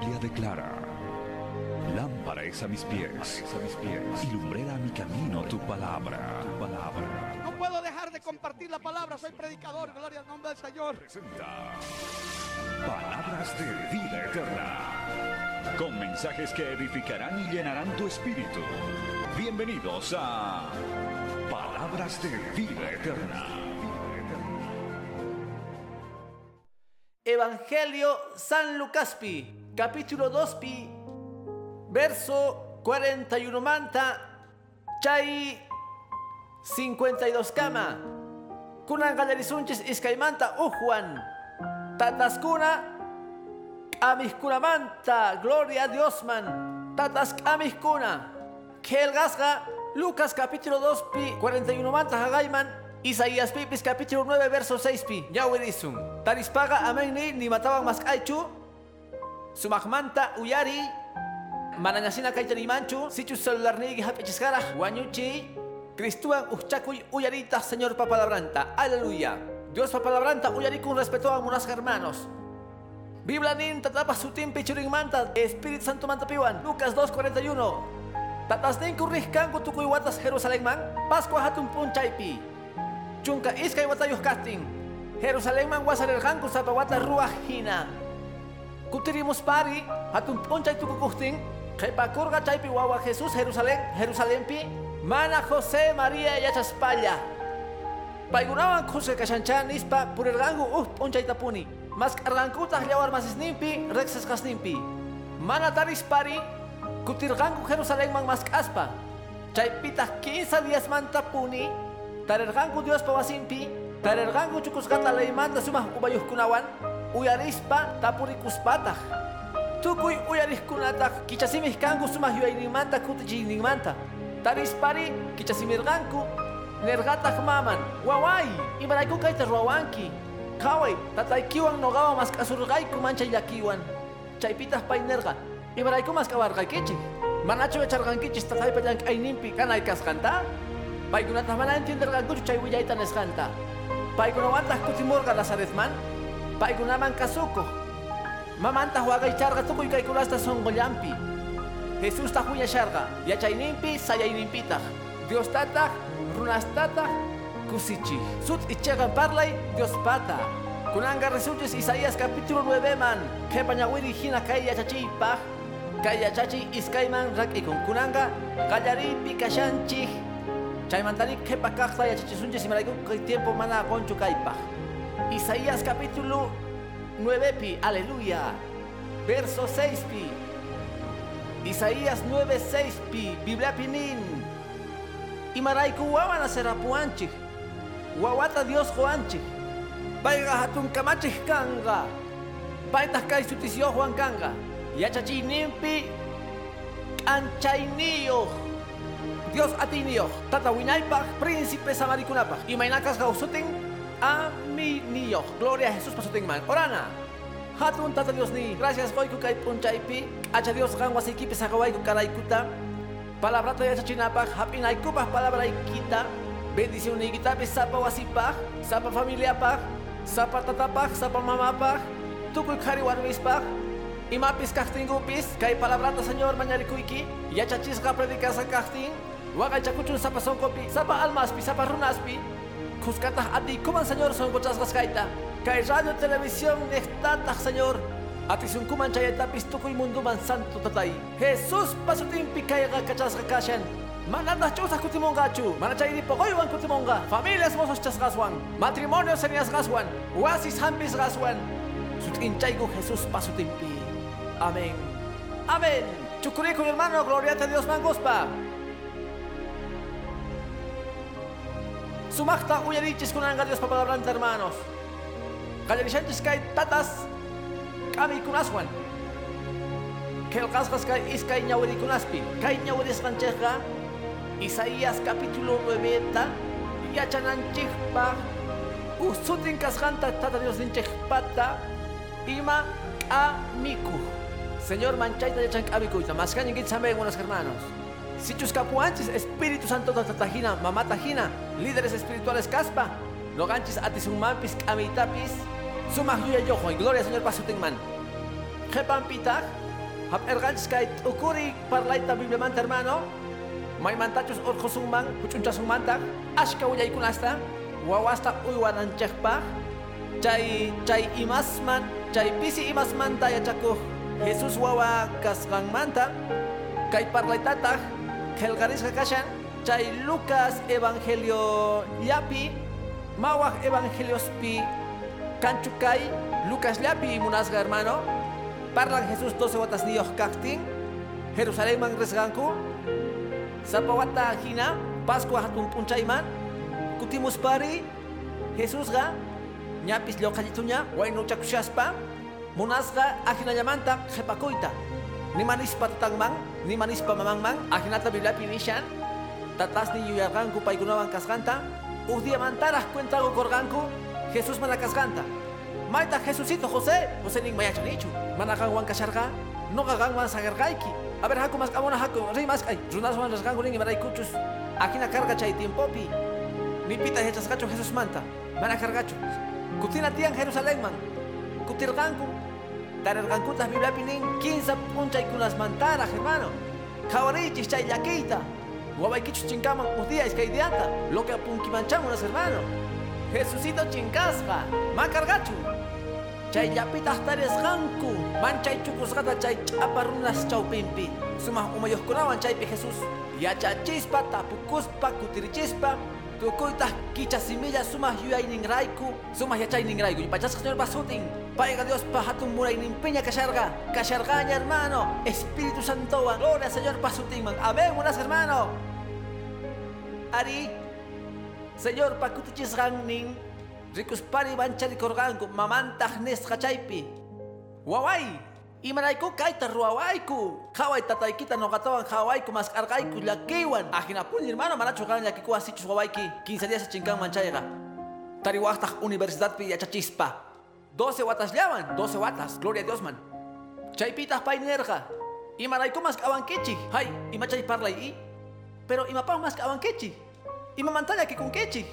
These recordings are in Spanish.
Biblia declara, lámpara es a mis pies, a mis pies, y lumbrera a mi camino tu palabra, tu palabra. No puedo dejar de compartir la palabra, soy predicador, gloria al nombre del Señor. Presenta Palabras de vida eterna, con mensajes que edificarán y llenarán tu espíritu. Bienvenidos a Palabras de vida eterna. Evangelio San Lucaspi, capítulo 2 pi, verso 41 manta, chay 52 kama. Kunan galerisunchis iskaymanta ujuan. Tataskuna amihkuna manta, gloria a Dios man. Tatas amihkuna. Kelgasga, Lucas capítulo 2 pi, 41 manta hagayman. Isaías Pipis capítulo 9 verso 6 pi. Yawirisum. Tarispaga amén ni mataban mas kaichu. Sumakmanta uyari. Mananyasina kaitani manchu. Sichu celular ni hapichiscara. Wanyuchi. Cristuan uchchakuy uyarita Señor papalabranta. Aleluya. Dios papalabranta uyari con respeto a unas hermanos. Biblia nin tatapa su timpi churing manta. Espíritu Santo manta piwan. Lucas 2.41. Tatas nin kurrih kanku tukuy watas Jerusalén man. Pascua hatun punchaypi. Chunka iskay watayuh casting. Jerusalén man wasarerganku sa bawata ruah hina. Kutirimus pari, hatun ponchay tukukuhting, kay pakurga chaypi wawa Jesus Jerusalén, Jerusalén pi, mana José María yachaspalla. Paigunawan kuse kashanchan ispa purergangu uh ponchay tapuni. Mas kargankuta llawar masisnimpi, rexes kasnimpi. Mana taris pari, kutirgangu Jerusalén man mas kaspa. Chaypita 15 días man tapuni, tarergangu Dios pawasimpi, uyarishpa tapurikuspataj tukuy uyarikunata kichasimij kanku sumak yuyaynimanta kutichiynimanta tarispari kichasimirqanku nerqataj maman. Waway imarayku kayta ruawanki qhaway tataykiwan noqawan masq'asurqayku manchay llakiwan chaypitaj pay nerqa imarayku cai manachu yacharqankichis tataypa llank'ayninpi kanay kasqanta paykunataj mana entenderqankuchu chay willayta nisqanta paykunawantaq kutimurqa lazaretman paykunaman kasukuq. Mamantah waqaycharqa tukuy kaykunasta sonqollampi. Jesustah willacharqa, yachayninpi sayayninpitaq. Diostataq, runastataq, kusichij. Sut ichaqa parlay Diospata. Kunanga resultis Isaías capítulo 9 man, kepañawiri hina kay yachachiypaq, kay yachachiy iskayman rak'ikun. Kunanga qallaripi kashanchik, Chaymantani kepa kaqta yachachisunchis imarayku kay tiempo mana qonchu kaypaq. Isaías capítulo 9 pi, aleluya. Verso 6 pi. Isaías 9, 6 pi, Biblia pinin. Imarayku wawan aserapuanchik. Wawata Dios joanchik. Payga hatun kanga. Paytah kay sutisyo Juan kanga. Yachachinimpi anchayniyoj. Dios atinio, tata winaypaj, príncipe samarikunapaj, y mainakas gausutin, aminio, gloria a Jesús pasutin man, orana. Hatun tata Dios ni, gracias goiku kay punchaypi, acha Dios gan wasikipi sakawayku karaikuta, palabrata yachachinapaj, hapinaykupaj palabra ikita, bendición nikitapi sapa wasipaj, sapa familiapaj, sapa tatapaj, sapa mamapaj, tukuy kari warmispaj, Imapis kahtingupis, kay palabrata Señor mañarikuiki, yachachisqa predicasa kahting, Wakay chakuchun sapa sonkopi, sapa almaspi, sapa runaspi, kuskatah ati kuman Señor sonkochasgas kaita, kay radio televisión nehtatah Señor, ati sunkuman chayatapis tukuy munduman santo tatay. Jesus pasutimpi kayga kachasga kashan, Manatah chusah kutimongachu, manachayri pokoywan kutimonga, familias mozos chasgaswan, matrimonio senias gaswan, wasis hampis gaswan, sutkinchaygu Jesus pasutimpi. Amén. Amén. Chucurico hermano, gloria a Dios mangospa. Sumakta uyarichis kunanga Dios papalabranta hermanos. Kallarishanchis kay tatas kami kunaswan. Kelkaskas kay iskay ñawiri kunaspi. Kay ñawiris kancheka Isaías capítulo 9 ta yachananchikpa usutin kaskanta tata Dios ninchikpata ima amiku. Señor manchayta yachan amikuita. Mascañin gitzamen unas hermanos. Sichus capuanchis, Espíritu Santo tatajina, mamatajina, líderes espirituales caspa, no ganchis atisummampis, amitapis, sumah yuya yojo, y gloria Señor pasutingman. Jepan pitag, hap erganchis kay ukuri parlaita Biblia manta hermano. May mantachos orjosungman, huchunchasungmanta, ashka uyaykunasta, wawasta uywananchakpa, chay chay imasman, chay pisi imasmanta yachakuj Jesus wawa kasqanmanta, kay parlaitata, kelgarisqa kashan, chay Lucas Evangelio llapi, mawaj Evangeliospi, kanchukay, Lucas llapi munasga hermano, parlan Jesús 12 watas niyoh kaktin, Jerusalén resganku, Sapawata hina, Pascua hatun punchayman, kutimus pari, Jesus ga, ñapis localituña, wayno chakushaspa, munasga ahinallamanta jepakuita. Ni manispa tatangman, ni manispa mamangman, ahinata bilapi nishan, tatas ni yuyarganku paikunawan kasganta, uhdía mantaraj cuentago korganku, Jesús mana kasganta. Maita Jesucito José, José ning mayachanichu, managanwan kasharga, no gaganwan sagargaiki. A ver, haku mas kamona haku, rimas ay, runaswan rasgangu ning maray kuchus, akina carga chay tiempopi. Ni pita hechasgacho Jesús manta, mana cargacho. Kutina tian Jerusalén man, kutirganku, tarergankutas bibliapi ning 15 punchay kunas mantara, hermano. Kawarichis chay yaquita. Guabaikichu chinkaman udia es dianta, lo que apunkimanchamunas, hermano. Jesucito chinkasqa, makargachu. Chay llapitas taresqanku, manchay chukusqata chay ch'aparunas chawpinpi. Sumah umayuqkunawan chaypi Jesús. Yachachispa, tapukuspa, kutirichispa, tukuytaq kicha similla sumah yuyayninrayku, sumah yachayninrayku. Pachasqa señor Basutin, paiga Dios pa hatun murayninpiña kasharga, kashargaña hermano, Espíritu Santoa, gloria señor Basutinman. Amén, hermano. Ari, Señor pakutichis ning rikuspari banchari korganku mamantah nesqa chaypi. Waway, imarayku kayta ruwawayku. Qhaway tataykita noqatawan qhawayku masqarqayku llakiwan. Ajinapuni hermano manachu qan llakikuwan sichus wawayki 15 días chinkanman chayqa. Tariwaqtaq universidadpi yachachispa. 12 watas llawan, 12 watas, gloria a Dios man. Chaypitaq pay nerqa. Imarayku masqawankichik. Hay, imachay parlay i. Pero imapaq masqawankichik. Ima mantalla que con quechi.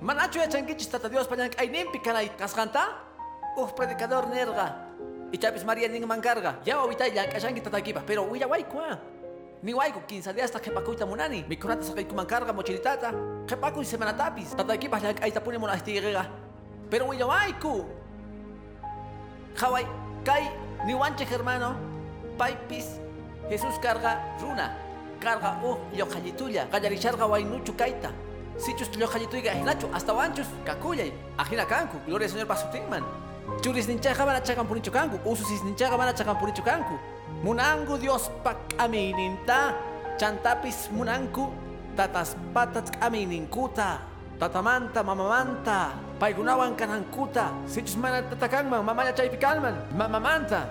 Manacho ya chanquichis tata Dios pañan ay kasganta. Uf predicador nerga. Y chapis María ning mancarga. Ya ahorita ya kashanki tata kipa, pero uya guay kwa. Ni guay ko 15 días hasta que pacuita munani. Mi conata sa kay kumancarga mochilitata. Que pacu y semana tapis. Tata kipa ya ay tapune mona estigega. Pero uya guay ko. Hawai kay ni wanche hermano. Paipis. Jesús carga runa carga oh yojalituya gallarisharga wainuchu kaita sichus yojalituiga hinachu hasta wanchus kakuyay ajina kanku gloria señor basutinman churis ninchaga mana chagan punichu kanku ususis ninchaga mana chagan punichu kanku munangu dios pak amininta chantapis munanku tatas patats amininkuta tatamanta mamamanta paigunawan kanankuta sichus mana tatakanman mamaya chaypi kalman mamamanta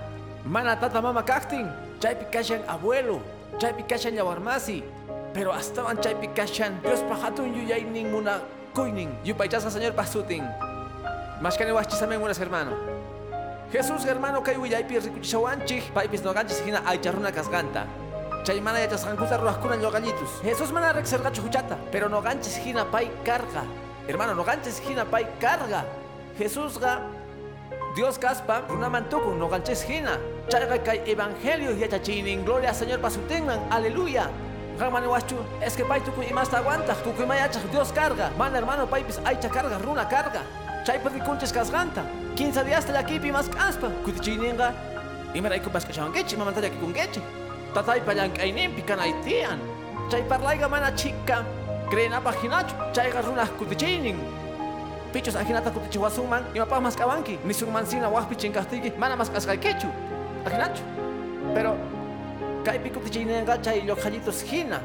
mana tata mama kaktin chaypi kashan abuelo chaypi kashan yawarmasi pero astawan chaypi kashan Dios pahatun yuyaynin muna kuynin yupaychasqa señor pasutin mashkani wachchisamen munas hermano. Jesús hermano kay willaypi rikuchishawanchik paypis noqanchis hina aycharruna kasqanta chay mana yachasqankuta ruwaqkuna ñoqallitus Jesús mana riqsirqachu huchata pero noqanchis hina pay karqa hermano noqanchis hina pay karqa Jesúsqa Dios kaspa runaman tukun noqanchis hina chayqa kay evangelio yachachinin gloria al señor pasutinman aleluya. Gamani wachu, es que pay tukuy imasta aguanta, tukuy mayachak Dios carga, mana hermano paypis aycha carga, runa carga, chay perrikunches kasganta, 15 días de aquí más caspa, kutichininga, y me raiku pas kashawangechi, mamanta yaki kungechi, tatay payan kainin pican haitian, chay parlaiga mana chica, creen apaginacho, chay runa kutichinin, pichos ajinata kutichiwasuman, y mapa mas kawanki, ni sumansina wahpi chinkastiki, mana mas kaskaikichu, ajinacho, pero kaypi kutichayninqa chay lloqallitos hina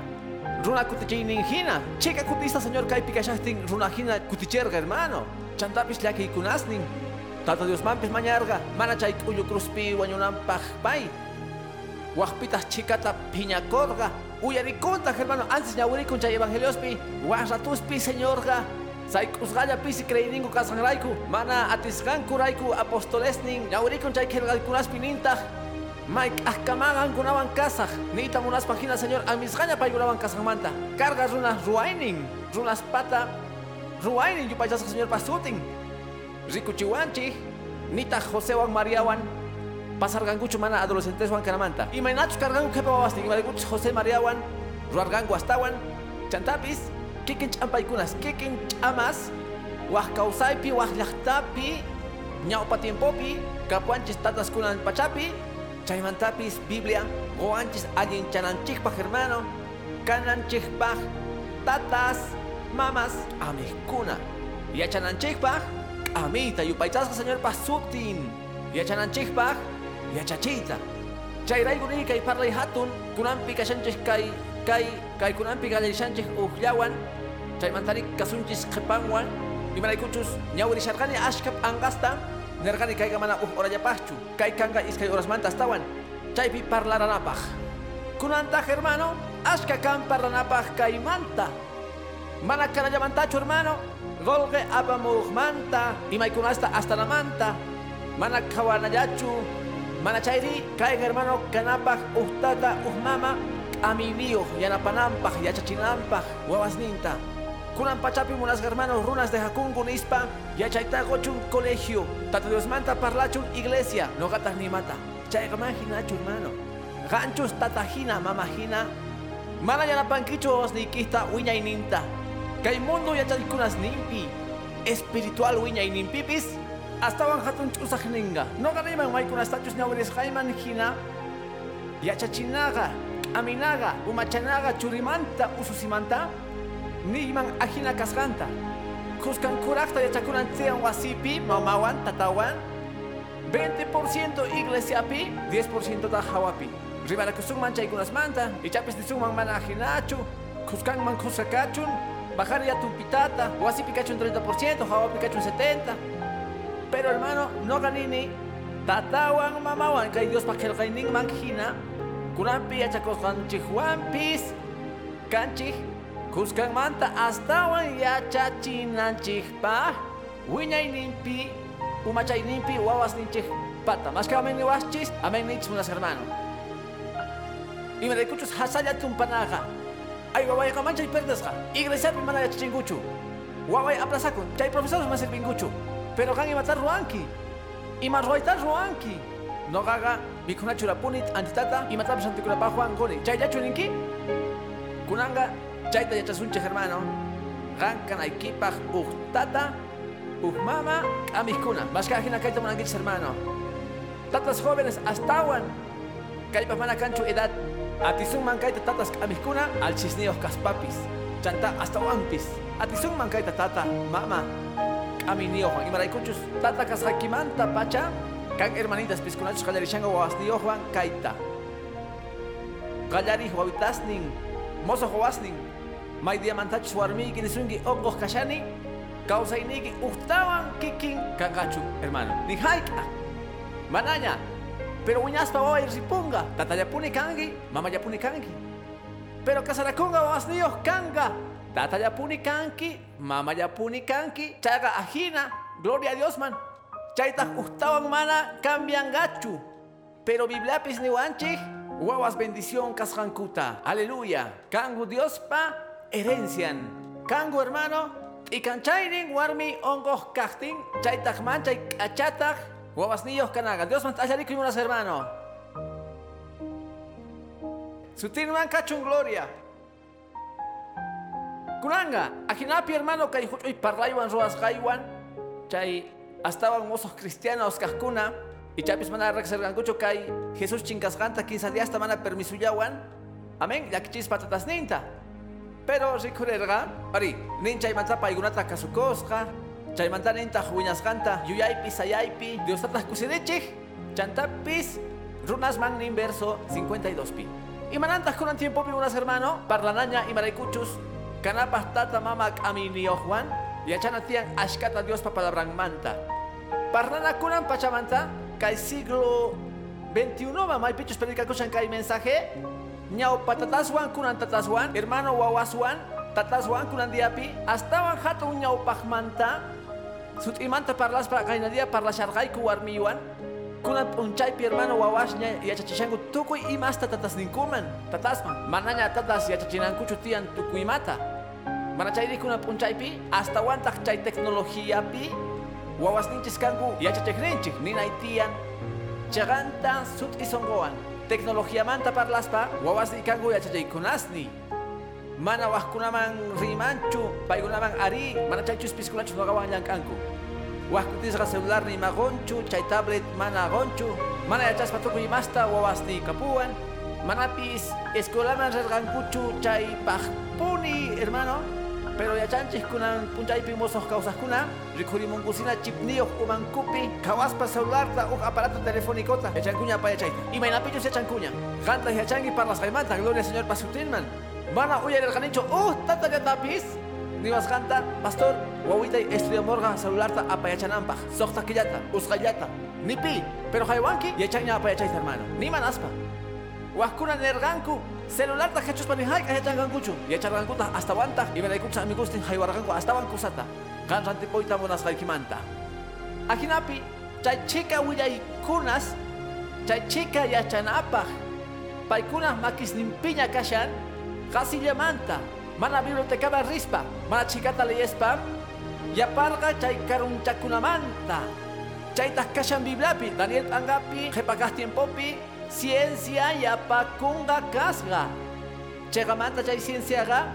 runa kutichaynin hina chika kutista señor kaypi kashaqtin runa hina kuticherqa hermano. Chantapis llakiykunasnin tata diosmanpis mañarqa mana chay t'uyu cruzpi wañunanpaq pay waqpitas chikata phiñakorqa uyarikunta hermano antes ñawirikun chay evangeliospi waq ratuspi señorqa sayk'usqalla pisi creyningu kasqanrayku mana atisqankurayku apostolesnin ñawirikun chay qillqaykunaspi nintaq Mike ahkamagan kunawan kasaj nita munas página señor. Amisgaña paygunawan kasajmanta carga runas ruainin runas pata ruainin yupaychasqa señor pasutin. Rikuchiwanchi nita Josewan Mariawan pasar gangucho mana adolescentes wan kanamanta. Y mainachus cargangu kepa wawasti, y José María wan, ruargangu astawan, chantapis, kikin champaikunas, kikin chamas, wahkausaypi, wahllaqtapi, ñawpa tiempopi, kapuanchis tatas kunan pachapi, chaymantapis Biblia, goanchis allin chananchikpaj hermano, kananchikpaj, tatas, mamas, amihkuna, yachananchikpaj, amita, yupaychasqa señor pasuktin, yachananchikpaj, yachachita. Chayraykurini kay parlay hatun, kunanpi kashanchik kay kay kay kunanpi gallishanchik uhlawan, chaymantari kasunchis qhipanwan, imaraykuchus ñawirisharqani ashkap angasta, nerqani kayqa mana uj orallapaqchu, kay kanqa iskay horasmanta astawan, chaypi parlaranapaq. Kunantaj hermano, ashka kan parlanapaq kaymanta. Mana kanallamantachu hermano, golqe apamuqmanta, imaykunasta astanamanta, mana qhawanallachu, mana chayri kay hermano kanapaq uhtata uhmama aminiyuq yanapananpaq yachachinanpaq wawasninta. Kunan pachapi munas hermanos runas de Jacungu nispa, yachayta gochun colegio, tata Dios manta parlachun iglesia, no gatas ni mata. Chaygaman hinachu hermano. Ganchus tatajina mamajina, mana yanapankichu osnikista wiña ininta. Kay mundo yachaykunas nimpi, espiritual wiña inimpipis, hasta wan hatun chusajninga. No ganiman maikunas tachus ñawiris jaiman hina, yachachinaga, aminaga, umachanaga churimanta ususimanta, niman ajina kasganta. Kuskan kurakta yachakunan tsean wasipi, mamawan, tatawan, 20% iglesiapi, 10% ta hawapi. Ribara kusungman chaykunas manta, ichapis nisungman mana ajinachu, kuskanman kusakachun, bajar ya tumpitata, wasipi kachun 30%, hawapi kachun 70%. Pero hermano, no ganini, tatawan mamawan, kay Dios pakelkainin manjina, kunampi yachakoskanchik wampis, kanchik, kuskan manta astawan yachachinanchikpa, wiñayninpi, umachayninpi, wawasninchik pata. Más que amen ni waschis, amen ni unas hermano. Y me recuchos hasaya tumpanaga. Ay, waway ka manchay perdesga. Iglesia pi mana yachichinguchu. Waway aplazakun, chay profesores más servinguchu. Pero kan imatar ruanki. Ima ruaitar ruanki. No gaga, mikuna churapunit antitata, imatar santikura pa Juan goni. Chay yachuninki? Kunanga, chay ta yachasunche hermano. Gankan aikipaj uhtata, uhmama, amiskuna. Más que ajina kaita monanguich hermano. Tatas jóvenes astawan. Kaipas mana canchu edad. Atizun mankaita tatas amiskuna al chisneos kaspapis. Chanta hasta wampis. Atizun mankaita tata, mama. Aminio Juan. Y maraicuchus tata kasakimanta pacha. Kan hermanitas piscunachos kallarishanga wawasnio Juan kaita. Kallari wawitasnin. Mozo huasnin. May diamantachos warmigi nisungi ongos kashani. Kausainigi uhtawan kikin kangachu, hermano. Ni haika. Mananya. Pero uñaspa wawa irripunga. Tatayapuni kangi, mamayapuni kangi. Pero kasarakunga wasnios kanga. Tatayapuni kanki, mamayapuni kanki. Chaga ajina. Gloria a Dios, man. Chaita uhtawan mana cambian gachu. Pero bibliapis ni wanchi. Wawas bendición kasjankuta. Aleluya. Kangu Dios pa herencian. Kangu hermano. Ikanchayrin warmi ongos kastin. Chaitak manchay kachatak. Guavas niños canaga. Dios man y unas hermano. Sutin man cachun gloria. Kunanga, ajinapi hermano kay huchoy parlaywan roas kaywan. Chay estaban mozos cristianos kascuna. Y chapis mana rexergancucho kay Jesús chincasganta 15 días mana permisuyawan. Amén, ya que chis patatas ninta. Pero rikurerga, ari, nincha y mantapa y gunata kasukosga. Chaymanta ninta huñasganta, yuyaypi, sayaypi, Dios tatas kusidechig, chantapis, runas man nin verso 52 pi. Y manantas con tiempo unas hermano, parlanaña y maraicuchus, canapas tata mama amini Juan, y achanatian ashkata Dios pa palabran manta. Parlana kunan pachamanta, kay siglo 21 mamay pichus predica kuchan kay mensaje, ñao patataswan kunan tataswan, hermano wawaswan, tataswan kunan diapi, astawan hatu ñao pajmanta, Sut imanta parlas para kainadia parla shargai ku warmiwan. Kuna unchaypi hermano wawashña yachachishanku tukuy imasta tatas ninkuman. Tatasman. Manaña tatas yachachinankuchu tiyan tukuymata. Mana chayri kuna unchaypi hasta wantak chay tecnología pi wawas ninchis kanku yachachikninchik ninay tiyan chaganta sut isongoan. Tecnología manta parlaspa, wawas ni kangu yachachay kunasni. Mana wahkunaman rimanchu, paykunaman ari, mana chaychus piskunachus nogawan llankanku. Wahkutisqa celular ni magonchu, chay tablet mana gonchu, mana yachaspa tukuy masta wawas ni kapuan, manapis escolaman rergankuchu chay pajpuni, hermano. Pero yachanchis kunan punchaypi mosos causas kuna, rikurimunkusina chipniyok umankupi, kawaspa celularta uk aparato telefónicota, yachankuña pa yachayta. Y mainapillos yachankuña. Para las gaimanta, gloria señor pasutinman. Mana uyar el ganicho, uh, tata tapis. Niwas ganta, pastor, wawita estudio morga celularta apayachanampaj, sohta killata, usgallata, nipi, pero haywanki yachanña apayachayta hermano, ni manaspa. Wahkuna nerganku, celular ta hechos pani hay kaya changan kuchu. Ya changan kuta hasta wanta y me kucha mi gustin hay warganku hasta wan kusata. Kan ranti poita monas kay kimanta. Akinapi, chay chica willay kunas, chay chica ya chanapa. Pay kunas makis nimpiña kashan, kasi manta. Mana biblioteca rispa, mana chikata leyespa. Ya parga chay karun chakunamanta. Chay tas kashan bibliapi, Daniel Angapi, jepakas tiempopi, ciencia yapakunga kasga. Chegamanta chay cienciaga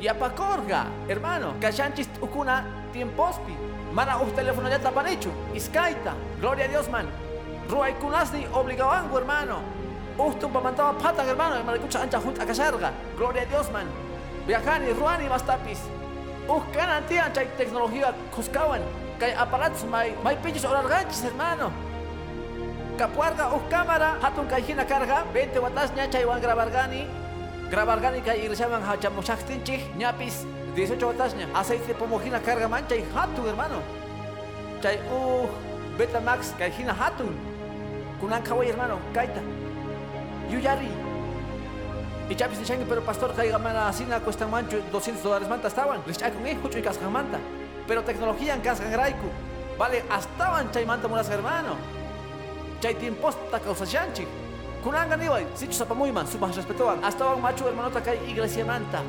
yapakorga, hermano. Kashanchis ukuna tiempospi. Mana us teléfono ya tapanechu. Iskaita. Gloria a Dios, man. Ruay kunasni obligawangu, hermano. Ustum pamantaba patan, hermano. Hermano, escucha ancha junta kasarga. Gloria a Dios, man. Viajani, ruani, bastapis. Us kanan tian chay tecnología kuskawan. Kay aparatos may may pinches orarganchis, hermano. Kapuarga us cámara, hatun kayhina carga, 20 watas wan grabargani. Grabargani kay irishaman hachamushaktinchik, ñapis 18 watas nya. Aceite pomojina carga man chay hatun hermano. Chay uh Betamax kayhina hatun. Kunan kaway hermano, kaita. Yuyari. Y chapis ni changi, pero pastor kay gamana asina cuesta mancho 200 dólares manta estaban. Richay con eh, hucho y casca manta. Pero tecnología en casca graiku. Vale, estaban chay manta mulas hermano. Chay tiempos ta causa chanchi. Kunanga ni way, sichu sapamuyman, sumas respetoan. Hasta van macho hermano ta kay iglesia manta.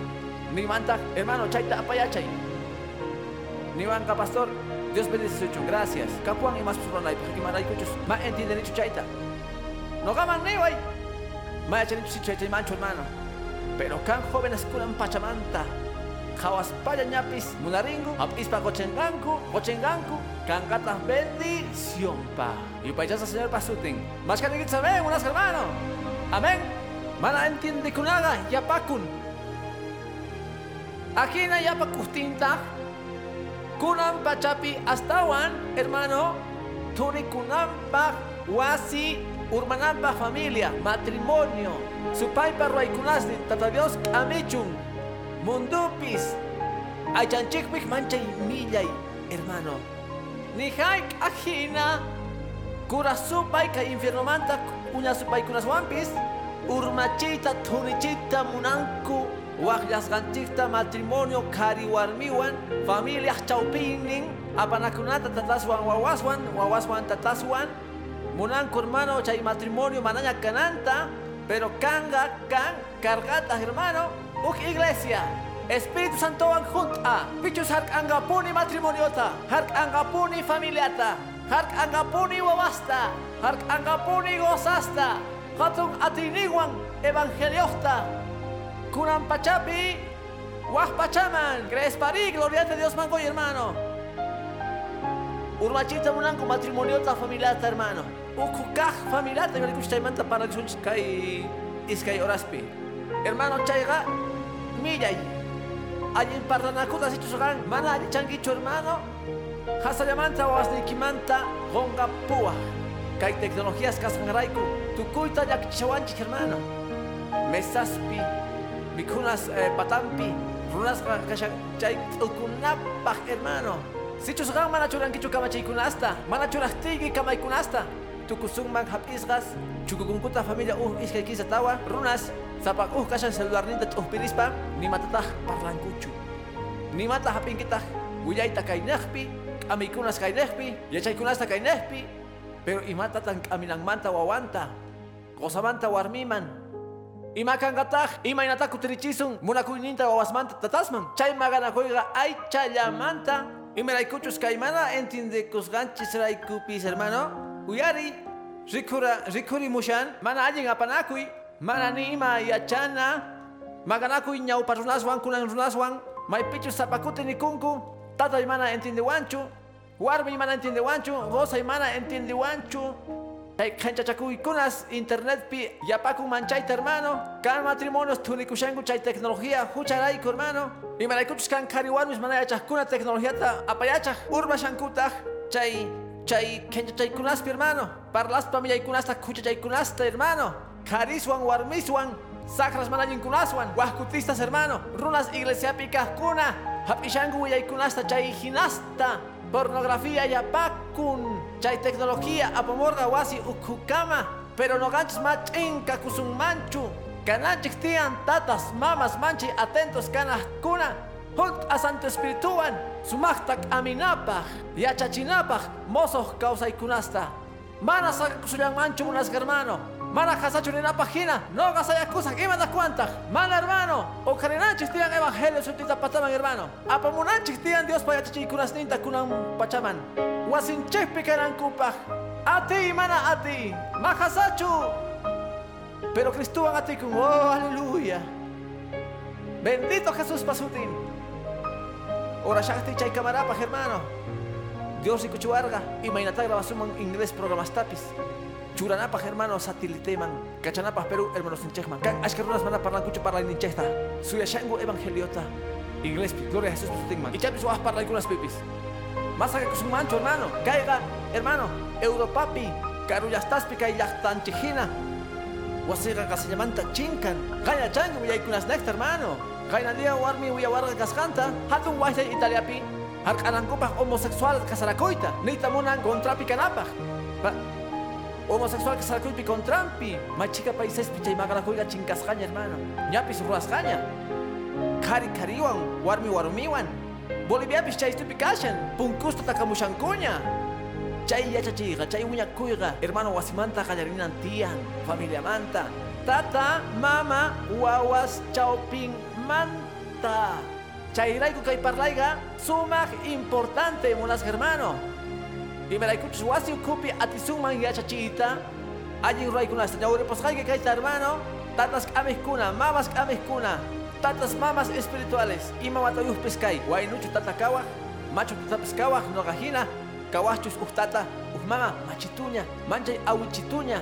Ni manta, hermano, chay ta apayachay. Ni banca pastor, Dios bendice su hecho, gracias. Capuan y más personal, porque manay cuchos, ma entienden hecho chaita. No gaman ni way. Ma echan hecho chaita y mancho hermano. Pero can jóvenes kunan pachamanta. Jawas paya ñapis, munaringu, apispa gochenganku, gochenganku, kangatas bendición pa. Y payasa señor pasutin. Más que saben, unas hermano. Amén. Mana entiende kunaga, yapakun. Aquí na yapakustinta. Kunan pachapi astawan, hermano. Tuni kunampa, wasi, urmanampa familia, matrimonio. Supay parway kunasni, tata Dios amichun. Mundupis. Aychanchikpik manchay millay, hermano. Ni haik ajina. Kura supay ka infierno manta, uña supay kunas wampis. Urmachita, tunichita, munanku. Wajlas ganchikta, matrimonio, kari warmiwan. Familia chaupinin. Apanakunata tataswan wawaswan, wawaswan tataswan. Munanku hermano, chay matrimonio manaña cananta. Pero kanga, kan, cargata hermano. Uk iglesia. Espíritu Santo ang junta. Pichus hark angapuni matrimoniota. Hark angapuni familiata. Hark angapuni wawasta. Hark angapuni gozasta. Hatun atiniwan evangeliosta. Kunan pachapi. Wah pachaman. Gloria a Dios mango y hermano. Urmachita munanku matrimoniota familiata hermano. Ukukaj familiata. Yo le escuché manta para que kay iskay oraspi. Hermano chayga millay. Allí en Parlanacuta si chusagan, mana allí changuicho hermano. Hasa llamanta o asnikimanta gonga pua. Kay tecnologías kasangaraiku. Tukuita yak chawanchi hermano. Mesaspi. Mikunas eh, patampi. Runas kashan chay ukunapaj hermano. Si chusagan mana churankichu kamachaykunasta. Mana churastigi kamaykunasta. Tukusungman hapisgas. Chukukunkuta familia uh iskay kisa tawa. Runas Sapak uh kasan celular ninta uh pirispa ni matatah parlankuchu. Ni mata hapin kita guyay ta kay nehpi, amikunas kay nehpi, yachay kunas ta kay nehpi. Pero imata tan aminang manta wawanta. Kosamanta warmiman. Imakan gatah, imay nataku tirichisun, munakuy ninta wawasmanta tatasman. Chay maganakoyga ay chayamanta. Imeray kuchus kay mana entiende kusganchis ray kupis hermano. Uyari, Rikura, rikuri mushan, mana allin apanakui, mana ni ima yachana, maganakui ñaupa runaswan kunan runaswan, maipichu zapakuti ni kunku, tata y mana entiende wanchu, warmi mana entiende wanchu, goza y mana entiende canchachacuy kunas internet pi yapaku manchaita hermano, kan matrimonios tunikushangu chay tecnología hucharaiku hermano, y manaikuchus kan kariwarmis manayachak kuna tecnología ta apayachak urba shankutah, chay chay kenchachaykunaspi hermano, parlaspa millaykunasta kuchachaykunasta hermano, kariswan warmiswan, sacras manayinkunaswan, wahkutistas hermano, runas iglesia kuna, hapishangu willaykunasta chay hinasta, pornografía yapakun, chay tecnología apamorga wasi ukukama, pero no ganchis machinka kusun manchu, kanachik tian tatas mamas manchi atentos kanah kuna, Hunt a Santo Espirituan, sumachtak aminapaj, yachachinapaj, mozoh kausaykunasta. Mana sakakusuyan manchu munas hermano, mana kasachuninapaj hina, no gasayakusak ima da cuantaj, mana hermano, o tian evangelio sutita pataman hermano, apamunanchik tian Dios payachachikunas ninta kunan pachaman, wasinchik karan kupaj, ati mana ati, mahasachu, pero Cristuan ati kun, oh aleluya. Bendito Jesús pasutin. Ora shakti chay camarapa, hermano. Dios y kuchuarga. Y mainata grabación en inglés programas tapis. Churanapa, hermano, satiliteman. Cachanapa, Perú, hermano sinchekman. Kan ashkerunas mana parlan kuchu parlan ninchesta. Suya shangu evangeliota. Inglés, gloria a Jesús. Y chapis oas parlan kunas pipis. Más que un mancho, hermano. Caiga, hermano. Europapi. Karuyastaspi kay yachtanchijina. Wasiga kasalamanta chinkan. Gaya changu kunas nekta, hermano. Kaina dia warmi uya warga kaskanta, hatun wajay italiapi, harkanangupaj homosexual kasarakoita, nita munan kontrapi kanapaj. Pa, homosexual kasarakoipi kontrampi, machica paises pichay magarakoiga chinkasjaña hermano, ñapis ruasjaña. Kari kariwan, warmi warumiwan, Bolivia pis chay stupi kashan, punkusta takamushankuña. Chay yachachiga, chay uñakuyga, hermano wasimanta kallarinan tian, familia manta. Tata, mama, wawas, chauping, manta. Chayraiku kay parlayga, sumak importante munas hermano. Raykuchus wasi ukupi atisuman yachachita. Allin raykunasta, ñaure posjayga kayta hermano. Tatas kamis kuna, mamas kamis kuna. Tatas mamas espirituales. Ima watayuh pescay. Wainuchu tata kawaj, macho tata pescawaj, no gajina. Kawachus uhtata, uhmama, machituña, manchay awichituña.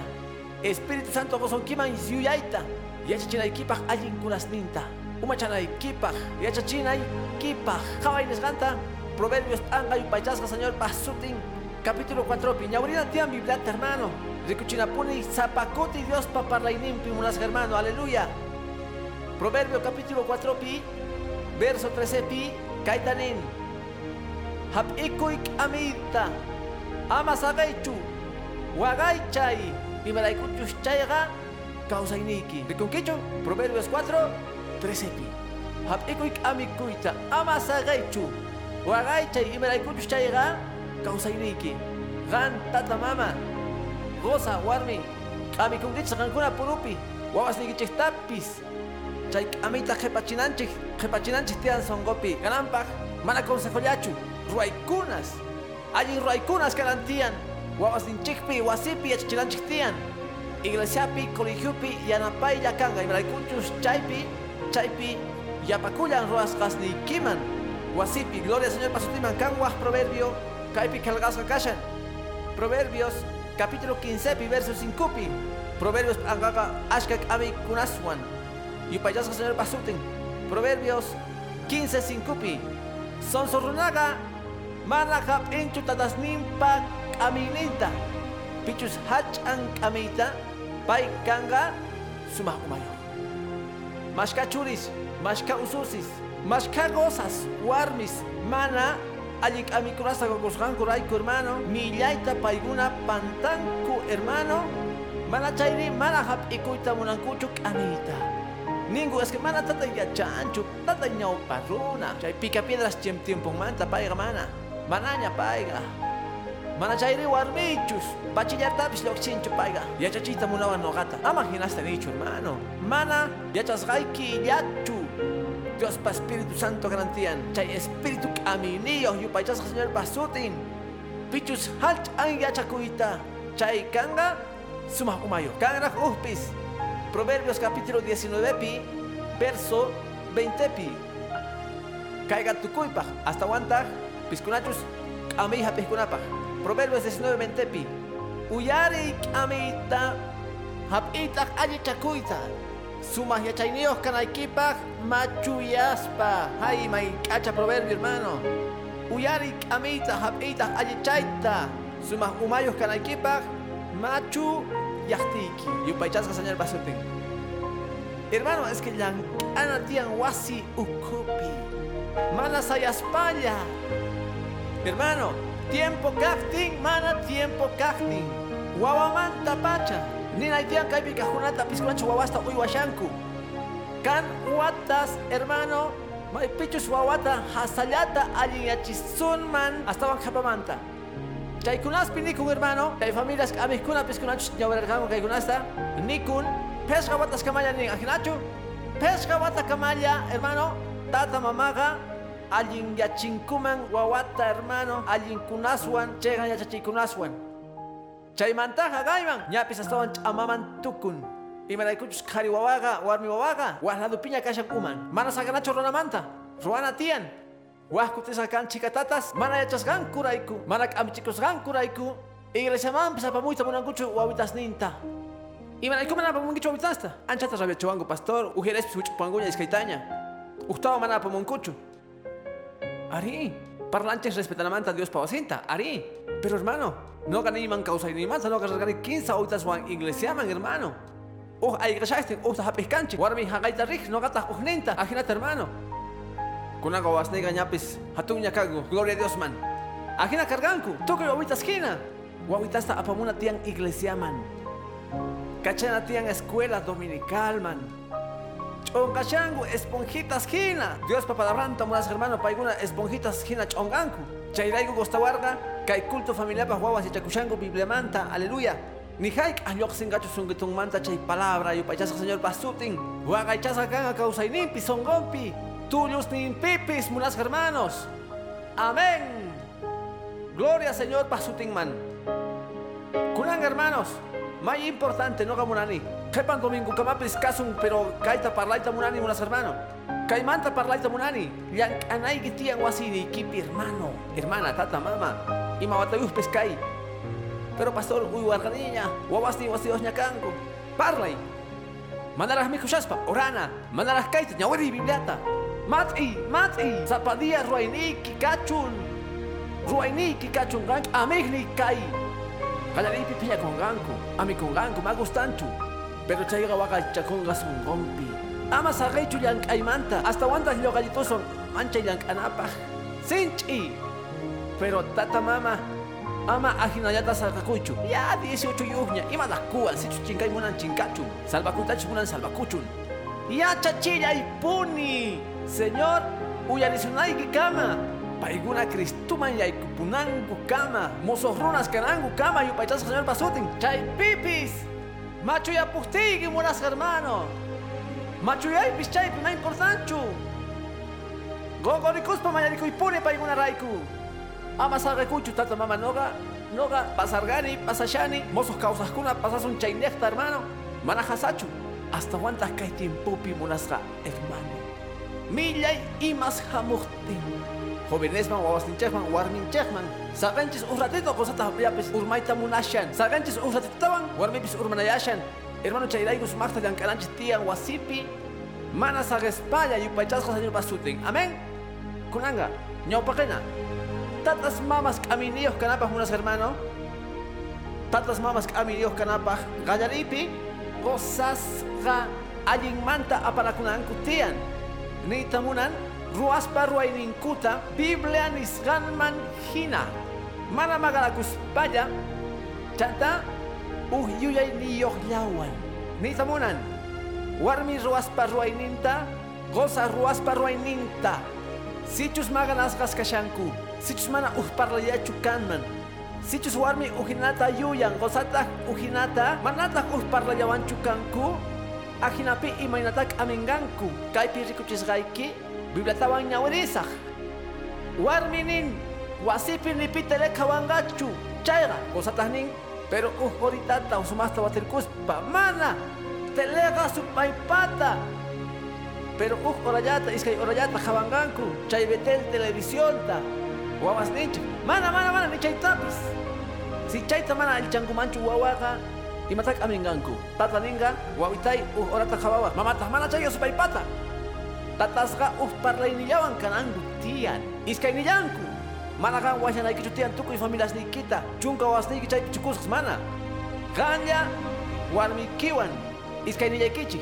Espíritu Santo gozonkiman yuyayta. Yachachinaykipaj allin kunasninta. Umachanaykipaj, yachachinaykipaj. Jawaynes ganta. Proverbios anga y paychasga señor pasutin. Capítulo 4 piñaurina tian biblata hermano. Ricuchinapuni zapacuti Dios paparlainimpi munas hermano. Aleluya. Proverbio capítulo 4 pi. Verso 13 pi. Kaitanin. Hap ikuik amita. Amasagaichu. Y la escuchas chayga. Causa iniki. Riconquicho. Proverbios 4. 13 pi. Hap ikuik amikuita. Amasagaichu. Y la escuchas chayga. Causa iniki. Gan tata mama. Goza warmi. Amikungicha kankuna purupi. Wawas nikichik tapis. Chay amita jepachinanchik. Jepachinanchik tian songopi. Ganampak. Mana consejoyachu. Ruaykunas. Allin ruaykunas karantian. Wawas ninchikpi, wasipi, yachachilanchik tian. Iglesiapi, colegiupi, yanapay, yakanga. Imaraykunchus, chaypi, chaypi, yapakuyan ruas gasni kiman. Wasipi, gloria Señor pasutiman, kanwaj proverbio, kaipi kashan. Proverbios, capítulo 15, verso 5. Proverbios, angaga, ashkak ami kunaswan. Y payasga Señor pasutin. Proverbios 15, 5. Son sorrunaga, manahap inchu tatasnimpa aminita. Pichus hachan kamita, pai kanga, sumah umayo. Mashka churis, mashka ususis, mashka gozas, warmis, mana, allik amikurasa gogosganku raiku hermano, millaita paiguna pantanku hermano, mana chayri mana hap ikuita munankuchu kamita. Ningu es que mana tata ya chanchu, tata ñau parruna. Chay pica piedras chiem tiempo manta paiga mana. Manaña paiga. Mana chayri warmichus. Bachillar tapis lo chinchu paiga. Yachachita munawa nogata. Ama ginaste dicho hermano. Mana yachas gaiki yachu. Dios pa Espíritu Santo garantían. Chay Espíritu caminillo yupaychas señor pasutin. Pichus halch an yachakuita. Chay kanga sumah umayo. Kanrak uhpis. Proverbios capítulo 19 pi, verso 20 pi. Caiga tukuypaj, hasta guantag, piscunachus, amija piscunapaj. Proverbios 19 20 pi. Uyari amita, hapitag ayi chakuyta. Sumah yachayniyos kanaykipaj, machuyaspa. Hay may kacha proverbio hermano. Uyari amita, hapitag ayi chayta. Sumah umayos kanaykipaj, machu yahtiki. Yupaychasqa señor basutin. Hermano, es que yang ana tian wasi ukupi. Mana sayaspalla. Hermano, tiempo cacting, mana tiempo cacting. Wawamanta pacha. Nina tian kaipi kahunata piscuancho wawasta uywashanku. Kan watas, hermano, may pichus wawata hasallata alliyachisunman hasta wankapamanta. Chaykunaspi nikun hermano, kay familias amikuna piskunachus ñawararkanku kaykunasta, nikun, pesca watas kamaya nin ajinachu, pesca wata kamaya hermano, tata mamaga, allin yachinkuman wawata hermano, allin kunaswan, chegan yachachikunaswan. Chaymantaja gayman, ñapis astawan amaman tukun. Imaraykuchus kari wawaga, warmi wawaga, wahladu piña kashan uman. Mana saganacho ronamanta, ruana tian. Wahkutisa kan chikatatas, mana yachasgan kuraiku, mana kamichikusgan kuraiku. Iglesia man pisa pamuita munankuchu wawitas ninta. Imarayku mana pamunkichu wawitasta. Anchata rabia chuango pastor, ujeres pisuchu panguña iskaitaña. Gustavo mana pamunkuchu. Ari, parlanches respetan a manta Dios pawacinta, Ari. Pero hermano, no gané man causa ni manta, no gané 15 oitas wan iglesia man hermano. Oh, ay graciaste, oh, ta piscanchi. Warmi hagaita rik, no gata ujninta, ajinata hermano. Kunaga wasnega ñapis, hatuña kago, gloria a Dios man. Ajina carganku, toque wawita esquina. Wawita hasta apamuna tian iglesia man. Cachana tian escuela dominical man. Chongachangu, esponjitas esquina. Dios papalabranta, mulas hermano, paiguna esponjitas esquina chonganku. Chairaigu gostawarga, kai culto familiar pa guaguas y chacuchangu, biblia manta, aleluya. Ni haik ayoc singacho sungitung manta chay palabra, yo pachasa señor pasutin. Huagaichasa kanga causa inimpi, songompi. Tuyos ni pipis, mulas hermanos. Amén. Gloria Señor pasutin man. Kunan hermanos, may importante no gamunani. Kepan domingo kamapis kasung pero kaita parlaita munani munas hermano. Kaimanta parlaita munani. Yang anay gitian wasini kipi hermano, hermana, tata, mama. Imawatayus peskai. Pero pastor, uy warganiña, wawasti wasti osñakanku. Parlay. Mandarás mi kushaspa, orana. Mandarás kaita, ñawiri bibliata. Mat'i, mat'i. Zapadilla ruaini kikachun. Ruaini kikachun gank amigni kai. Kalaripi pilla con ganku. Ami con ganku, me gustanchu. Pero chayga waka chakongas un gompi. Ama sagaichu yank aimanta. Hasta wantas lo gallitoson. Mancha yank anapaj. Sinchi. Pero tata mama. Ama ajinayata salkakuchu. Ya 18 yuhña. Ima das kual. Si chinkay munan chinkachun. Salvakuntach munan salvakuchun. Ya chachilla y puni. Señor, uyarisunay kama. Paiguna cristuman y kupunangu kama. Mozorrunas kanangu kama. Yupaichas señor pasutin. Chay pipis. Macho ya pustigi munas hermano. Macho ya pischay pima importanchu. Gogo rikuspa mayariku y puni paiguna raiku. Ama sarrekuchu tata mama noga. Noga pasargani, pasashani. Mozos causas kuna pasas un chaynecta hermano. Manajasachu. Hasta cuántas cae tiempupi munasga hermano. Millay imas hamuktin. Jóvenes man, wawastin chekman, warmin chekman. Saganchis un ratito cosata yapis urmaita munashan. Saganchis un ratito tawan, warmipis urmanayashan. Hermano chayraigus marta yankaranchis tian wasipi. Mana sagespalla yupachasqa señor basutin. Amén. Kunanga, ñawpaqina. Tatas mamas caminillos canapas unas hermano. Tatas mamas caminillos canapas gallaripi. Gozasga allin manta aparakunanku tian. Ni tamunan ruaspa ruaininkuta Biblia nisganman hina. Mana magalakus paya. Chanta uhyuyay ni yohlawan. Ni tamunan warmi ruaspa ruaininta. Goza ruaspa ruaininta. Sichus maganasgas kashanku. Sichus mana uhparlayachu kanman. Sichus warmi uhinata yuyan. Gozata uhinata. Manata uhparlayawanchu kanku. Ajinapi imainatak aminganku. Kaypi rikuchisgayki. Biblatawan ñawirisaj. Warminin. Wasipi nipitele kawangachu. Chayga. Gozatahnin. Pero uh horitata usumasta watirkuspa mana telega su paipata. Pero uh orayata iskay orayata jabanganku chay betel televisión ta. Wawas nincha. Mana mana mana ni chay tapis. Si chayta mana alchankumanchu wawaqa imatak aminganku. Tata ninga wawitay uh orata jabawa. Mamata mana chay su paipata. Tatasqa uh parlaynillawan kananku tiyan. Iskay nillanku. Mana kan washanaykichu tiyan tukuy familias nikita. Chunka wasniyki chay chukusqas mana. Kanya warmikiwan iskay nillaykichik.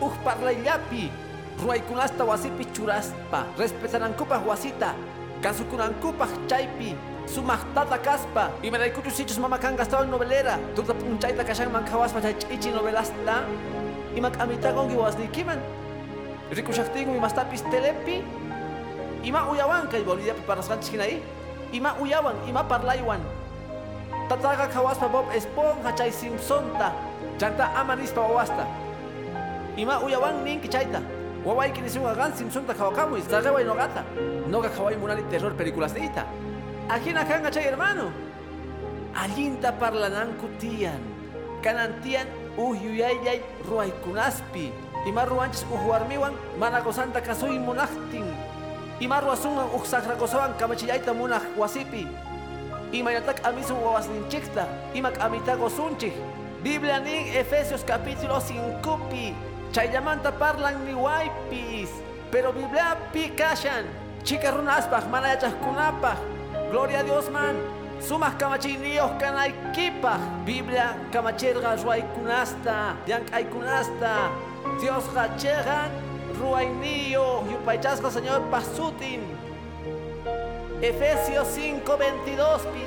Uh parlayllapi ruaykunasta wasipi churaspa. Respetanankupaq wasita. Kasukunankupaq chaypi. Sumaq tata kaspa. Imaraykuchu sichus mama kan gastawan novelera. Tuta punchayta kashanman khawaspa chay ch'ichi novelasta. Imak amitagongi wasniykiman. Rikushaqtinmi mastapis telepi. Ima uyawan kay Boliviapi parasqanchik hinayi. Ima uyawan, ima parlaywan. Tataqa khawaspa Bob Esponja chay Simpsonta. Chanta ama nispa wawasta. Ima uyawan ninki chayta. Wawayki nisunga gan Simpsonta khawakamuy. Sarqeway nogata. Noga khaway munani terror películas nita. Ajina kanga chay hermano. Allinta parlananku tiyan. Kanan tiyan uhyuyaylay ruaykunaspi. Ima ruanchis uhuarmiwan mana gozanta kasuy munaqtin. Ima ruasungan uqsaqrakosawan kamachillayta munaq wasipi. Imayatak amisun wawasninchikta. Imak amita gosunchik. Biblia nin Efesios capítulo 5 pi. Chayllamanta parlan ni waypis. Pero Biblia pi kashan. Chika runaspaj mana yachajkunapaj. Gloria a Dios man. Sumas kamachiniyos kanaykipaj. Biblia kamachirqa ruaykunasta. Llank'aykunasta. Dios hachegan ruayniyo. Yupaychasqa Señor pasutin. Efesios 5:22 pi.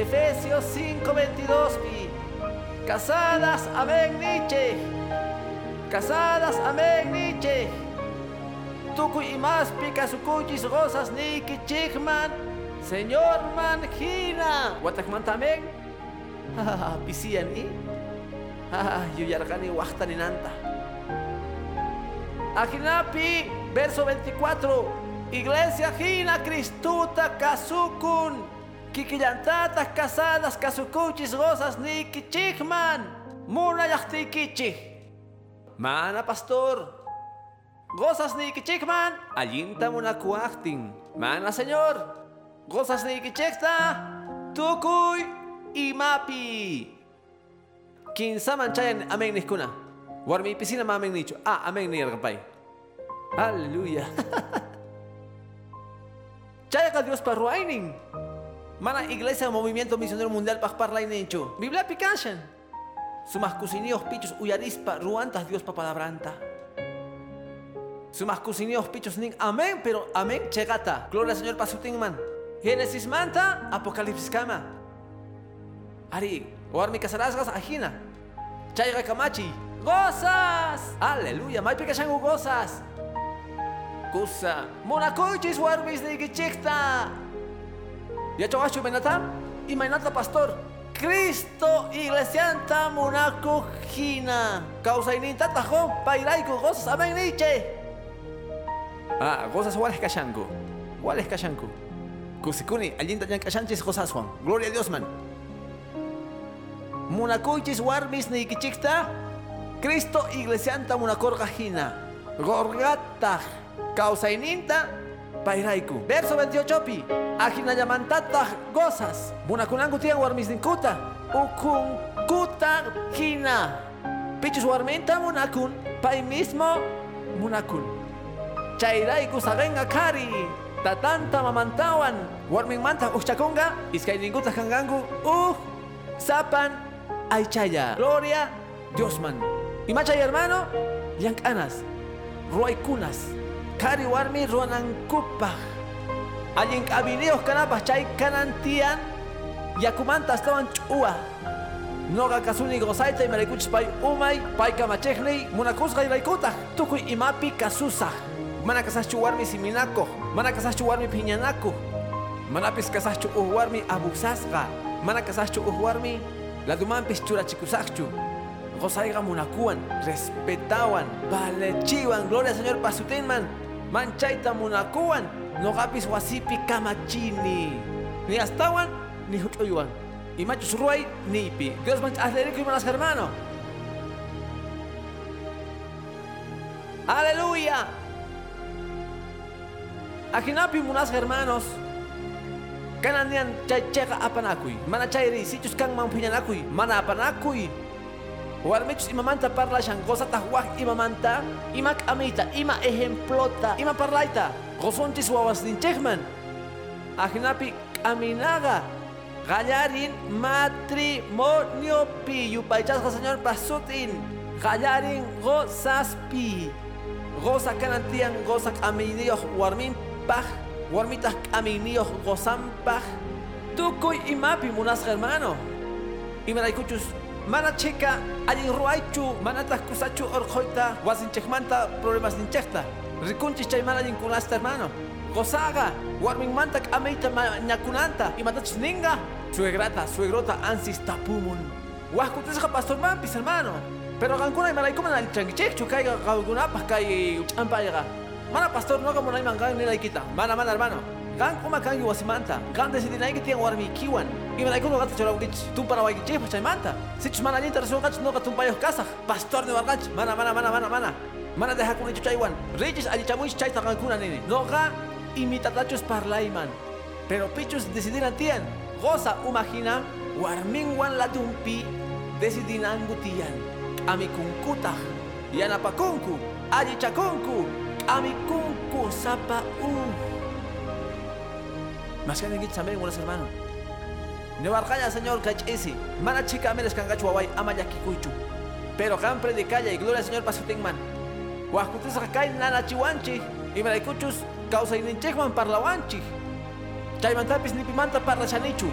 Efesios 5:22 pi. Casadas, amén, Nietzsche. Casadas, amén, Nietzsche. Tukuy imas pika sukuchis rosas niki chikman. Señor manjina. Watakman tamén. Ah, pisian i. Ah, yuyarkani wahtani nanta. Ajinapi, verso 24. Iglesia Jina Cristuta Kasukun. Kikillantatas casadas kasukuchis rosas niki chikman. Muna yachtikichik. Mana pastor. Gozas niki chikman. Allinta muna kuachtin. Mana señor. Gozas niki chikta. Tukuy imapi. Kinsaman chayan amén niskuna. Warmi piscina ma amén nicho. Ah, amén ni pay. Aleluya. Dios paruaining. Mana iglesia movimiento misionero mundial pa parlay necho. Biblia pikashan. Sumas kusinios pichos uyarispa ruantas Dios pa palabranta. Sumas kusinios pichos ning amén, pero amén chegata. Gloria al Señor pasutingman. Génesis manta, Apocalipsis kama. Ari, warmi kasarasgas ajina. Chayga kamachi. Gozas! Aleluya, may pikashangu gozas. Kusa. Monacoichis warmis. Ya chogachu menatam? Y mainata pastor. Cristo iglesianta monaco jina. Causa inita tajo. Pairaico gozas amén niche. Ah, gozas wales kashanku. Wales kashanku. Kusikuni, allinta yan kashanchis gozas Juan. Gloria a Dios man. Monacoichis warmis de gichikta. Cristo iglesianta monacorga jina. Gorgata. Causa ininta. Pairaiku. Verso 28 pi. Ajina yamantata gozas. Munakunangu tian warmisninkuta. Ukun kuta hina. Pichus warminta munakun. Pai mismo munakun. Chairaiku sagenga kari. Tatanta mamantawan. Warmin manta uchchakunga. Iskay ninguta kangangu. Uh. Sapan. Aichaya. Gloria. Diosman. Imachay hermano. Yankanas. Ruaikunas. Kari warmi ruanankupaj. Allin k'avineos kanapas chay kanantian yakumanta estaban ch'uwa. Noga kasuni gozayta imaraykuchis pay umay pay kamachejni munakusqa iraykutaq tukuy imapi kasusaq. Mana kasaschu warmi siminakuq, mana kasaschu warmi phiñanakuq, manapis kasaschu uj warmi abusasqa, mana kasaschu uj warmi ladumanpis churachikusaqchu. Gozayqa munakuwan, respetawan, valechiwan, gloria Señor pasutinman, manchayta munakuwan, noqapis wasipi kamachini. Ni astawan, ni huch'uywan. Y machos ruay nipi. Dios manch atlérico y manas hermano. Aleluya. Ajinapi munas hermanos. Kananian chay cheka apanakui. Mana chay sitios kan mampuñanakui. Mana apanakui. Warmichus imamanta parla shangosa tahwak imamanta. Imak amita, ima ejemplota, ima parlaita. Gosonchis wawas dinchekman. Ajinapi aminaga. Gallarin matrimonio pi. Yupaychasqa señor pasutin. Gallarin gozaspi. Goza kanantian goza aminiyos warmin paj. Warmitas gozampaj. Tukuy imapi munas hermano. Imaraykuchus mana cheka allin ruaychu manataq kusachu orqoyta wasinchikmanta problemas ninchekta rikunchis chay mana kunasta hermano. Gozaga warminmanta k'amayta ñakunanta imatachus ninga. Suegrata suegrota ansis tapumun. Wajkutisqa pastormanpis hermano. Pero qankuna imaraykuman allichankichikchu kayqa qawkunapaq kay ch'ampayqa mana pastor noqa munayman qan ninaykita mana mana hermano Gan kuma kan yu wasimanta, gan decidinayki tiyan warmi kiwan. Imanaykuno gata chorawkich, tumpanawaykichikpa chaymanta. Sichus mana allinta risunqachus noqa tumpayoq kasaq, pastor niwarqanchik. Mana mana mana mana mana. Mana dejakunichu chaywan. Richish allichamuychis chayta qankuna nini. Noqa imitatachus parlayman. Pero pichus decidinan tiyan. Goza umagina warminwan la tumpi decidinangu tiyan. Amikunkutaj, yanapakunku, allichakunku, amikunku sapa un. Ningún también buenos hermanos. Ne barcaya señor cachisi. Mana chica meres kangachu away ama yakikuchu. Pero kan predicaya y gloria señor pasutingman. Huascutis akay nana chiwanchi. Y malaikuchus causa ininchekman parlawanchi. Chaymantapis nipimanta parla chanichu.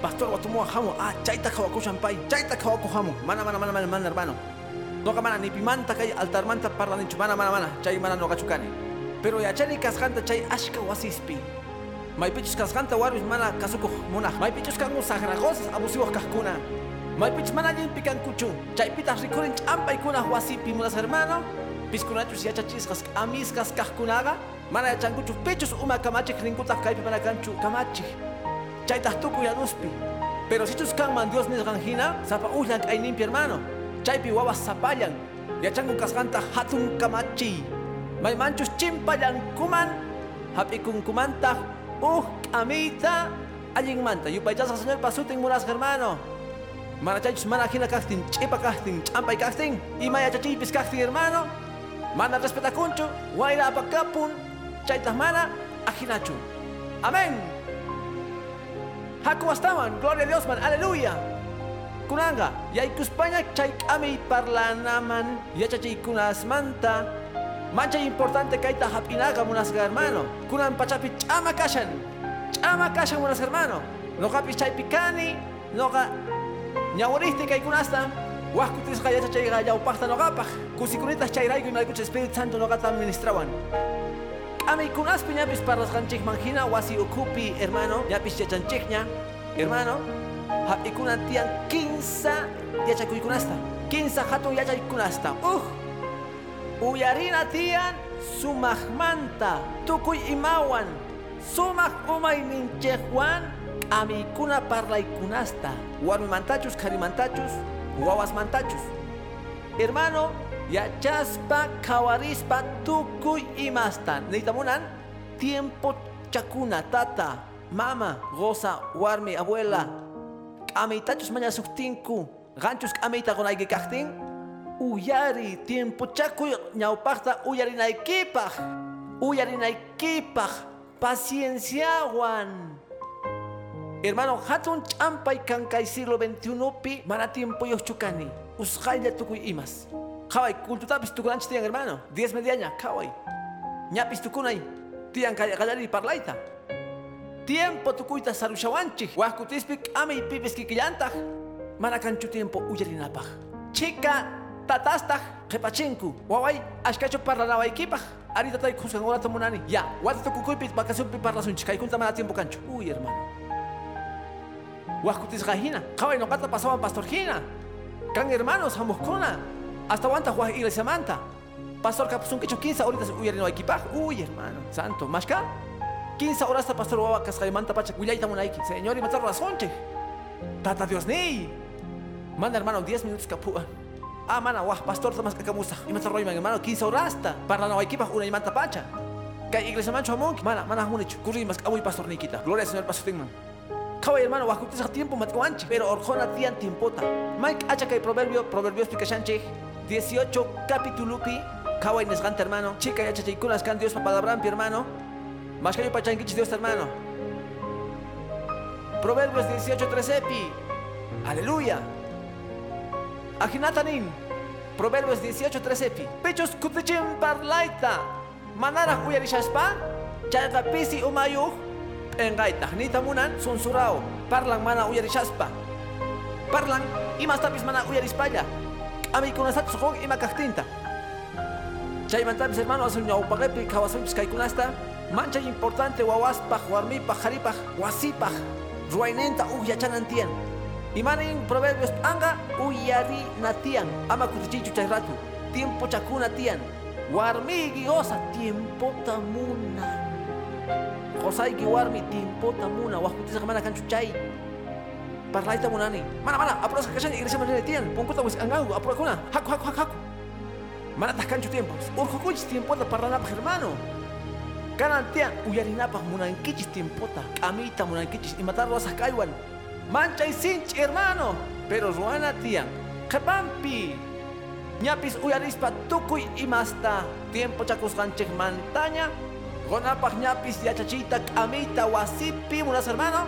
Pastor watumo hamu. Ah, chaita kawaku champay. Chaita kawaku hamu. Mana mana mana mana mana hermano. No mana nipimanta kay altarmanta parla nichu. Mana mana mana. Chay mana no. Pero ya chani kasganta chay ashka wasispi. Maypichus kasqanta warmis mana kasukuq munaq. Maypichus kanku sagragosas abusivos kaqkuna. Maypichus mana allinpi kankuchu. Chaypitas rikurin ch'ampaykunaq wasipi munas hermano. Piskunachus yachachisqas amisqas kaqkunaqa. Mana yachankuchu pichus uma kamachik rinkutaq kaypi mana kanchu kamachik. Chaytaq tukuy yanuspi. Pero sichus kanman Dios nisqan hina sapa ullan k'ayninpi hermano. Chaypi wawas sapallan. Yachanku kasqanta hatun kamachi. Maymanchus chimpallankuman. Hap'ikunkumantaq Uh, amita, allin manta, yupaychasqa señor pasutin muras hermano. Mana chaychus mana hina kaqtin, ch'ipa kaqtin, ch'ampay kaqtin, ima yachachiypis kaqtin hermano. Mana respetakunchu, wayra apakapun, chaytaq mana ajinachu. Amén. Haku astawan, gloria a Dios man, aleluya. Kunanga, yaykuspaña chay k'ami parlanaman, yachachiykunasmanta, Mancha importante kaita hapinaga munasga hermano. Kunan pachapi chama kashan. Chama kashan munas hermano. Noqa chay pikani, noqa ñawariste kay kunasta. Wahkutis kaya chay yawpaqta noqapaq. Kusikunitas chayrayku imaykucha Espíritu Santo noqata administrawan. Kami kunaspi ñapis parlasqanchik manjina wasi ukupi hermano, ñapis yachanchikña hermano. Hapikunan tiyan 15 yachakuykunasta. 15 hatun yachaykunasta. Uh, Uyarina tiyan sumaqmanta tukuy imawan sumaq umay ninchejwan amikuna parlaykunasta. Warmimantachus karimantachus wawasmantachus. Hermano yachaspa kawarispa tukuy imasta. Necesitamunan tiempo chakuna tata mama goza warmi abuela. K'amaytachus mañasuktinku ganchus k'amayta qunayki kaqtin uyari tiempo chakuy ñawpaqta uyarinaykipaq uyarinaykipaq pacienciawan hermano hatun ch'ampay kankay siglo XXI mana tiempo yochukani usqaylla tukuy imas. Qhaway kultutapis tukunanchis tiyan hermano 10 mediaña qhaway ñapis tukunay tiyan qallari parlayta. Tiempo tukuyta sarushawanchik wajkutispi k'amay pipis kikillantaq mana kanchu tiempo uyarinapaq chika tatastaq qhipachinku waway ashkachu parlanawaykipaq aritatay kusqankunata munani ya wata tukukuypi vacacionpi parlasunchik kaykunta mana tiempo kanchu uy hermano. Wajkutisqa hina qhaway noqata pasawan pastor hina kan hermanos hamuqkuna hasta wanta waj iglesiamanta pastor kapusunkichu 15 horitas uyarinawaykipaq uy hermano santo. Mashka 15 horasta pastor wawa kasqaymanta pacha willayta munayki señor imata razonchik Tata Dios ni. Manda hermano 10 minutos capua. Ah, mana, wah, pastor Tomás Cacamusa. Y me está rollo, hermano, 15 horas. Para la equipa, una y manta pacha. Que iglesia mancho amon, mana, mana, municho. Curri más awi pastor Nikita. Gloria al Señor, pastor Tingman. Kawai hermano, wah, kutis tiempo matkuanchi. Pero orjona tian tiempota. Mike, hacha que proverbio, proverbios picachanche. 18 capítulo pi. Kawai nesgante hermano. Chica y hacha chikunas can Dios papadabrampi hermano. Más que pachanquichi Dios hermano. Proverbios 18, 13 pi. Aleluya. Ajinatanin. Proverbios 18, 13 pi. Pechos kutichim parlaita. Manara uyarishaspa. Chayqa pisi umayuq. Engayta. Nita munan sunsurao. Parlan mana uyarishaspa. Parlan imastapis mana uyarispalla. Amikunasachu suqon ima kaqtinta. Chaymantapis hermano asun ñawpaqepi kawasunchis kaykunasta. Mancha importante wawaspaq, warmipaq, haripaq, wasipaq. Ruwaynenta uqyachanantiyan. Imanin proverbios anga uyari natian. Ama kutichichu chay ratu. Tiempo chakuna tian. Warmi osa tiempo tamunan. Josayki warmi tiempo tamuna. Wahkutisa mana kanchu chay. Parlaita munani. Mana mana apuras kashan iglesia manera tian. Punkuta wis angangu apura kuna. Haku haku haku haku. Mana tas kanchu tiempo. Urkukuchis tiempo ta parlanapaj hermano. Kanan tian uyarinapaj munankichis tiempota. Amita munankichis imatar rosas kaywan manchay sinchi hermano, pero ruana tian, kapampi, ñapis uyarispa tukuy imasta, tiempo chakusqanchik mantaña, gonapaq ñapis yachachita k'amita wasipi munas hermano,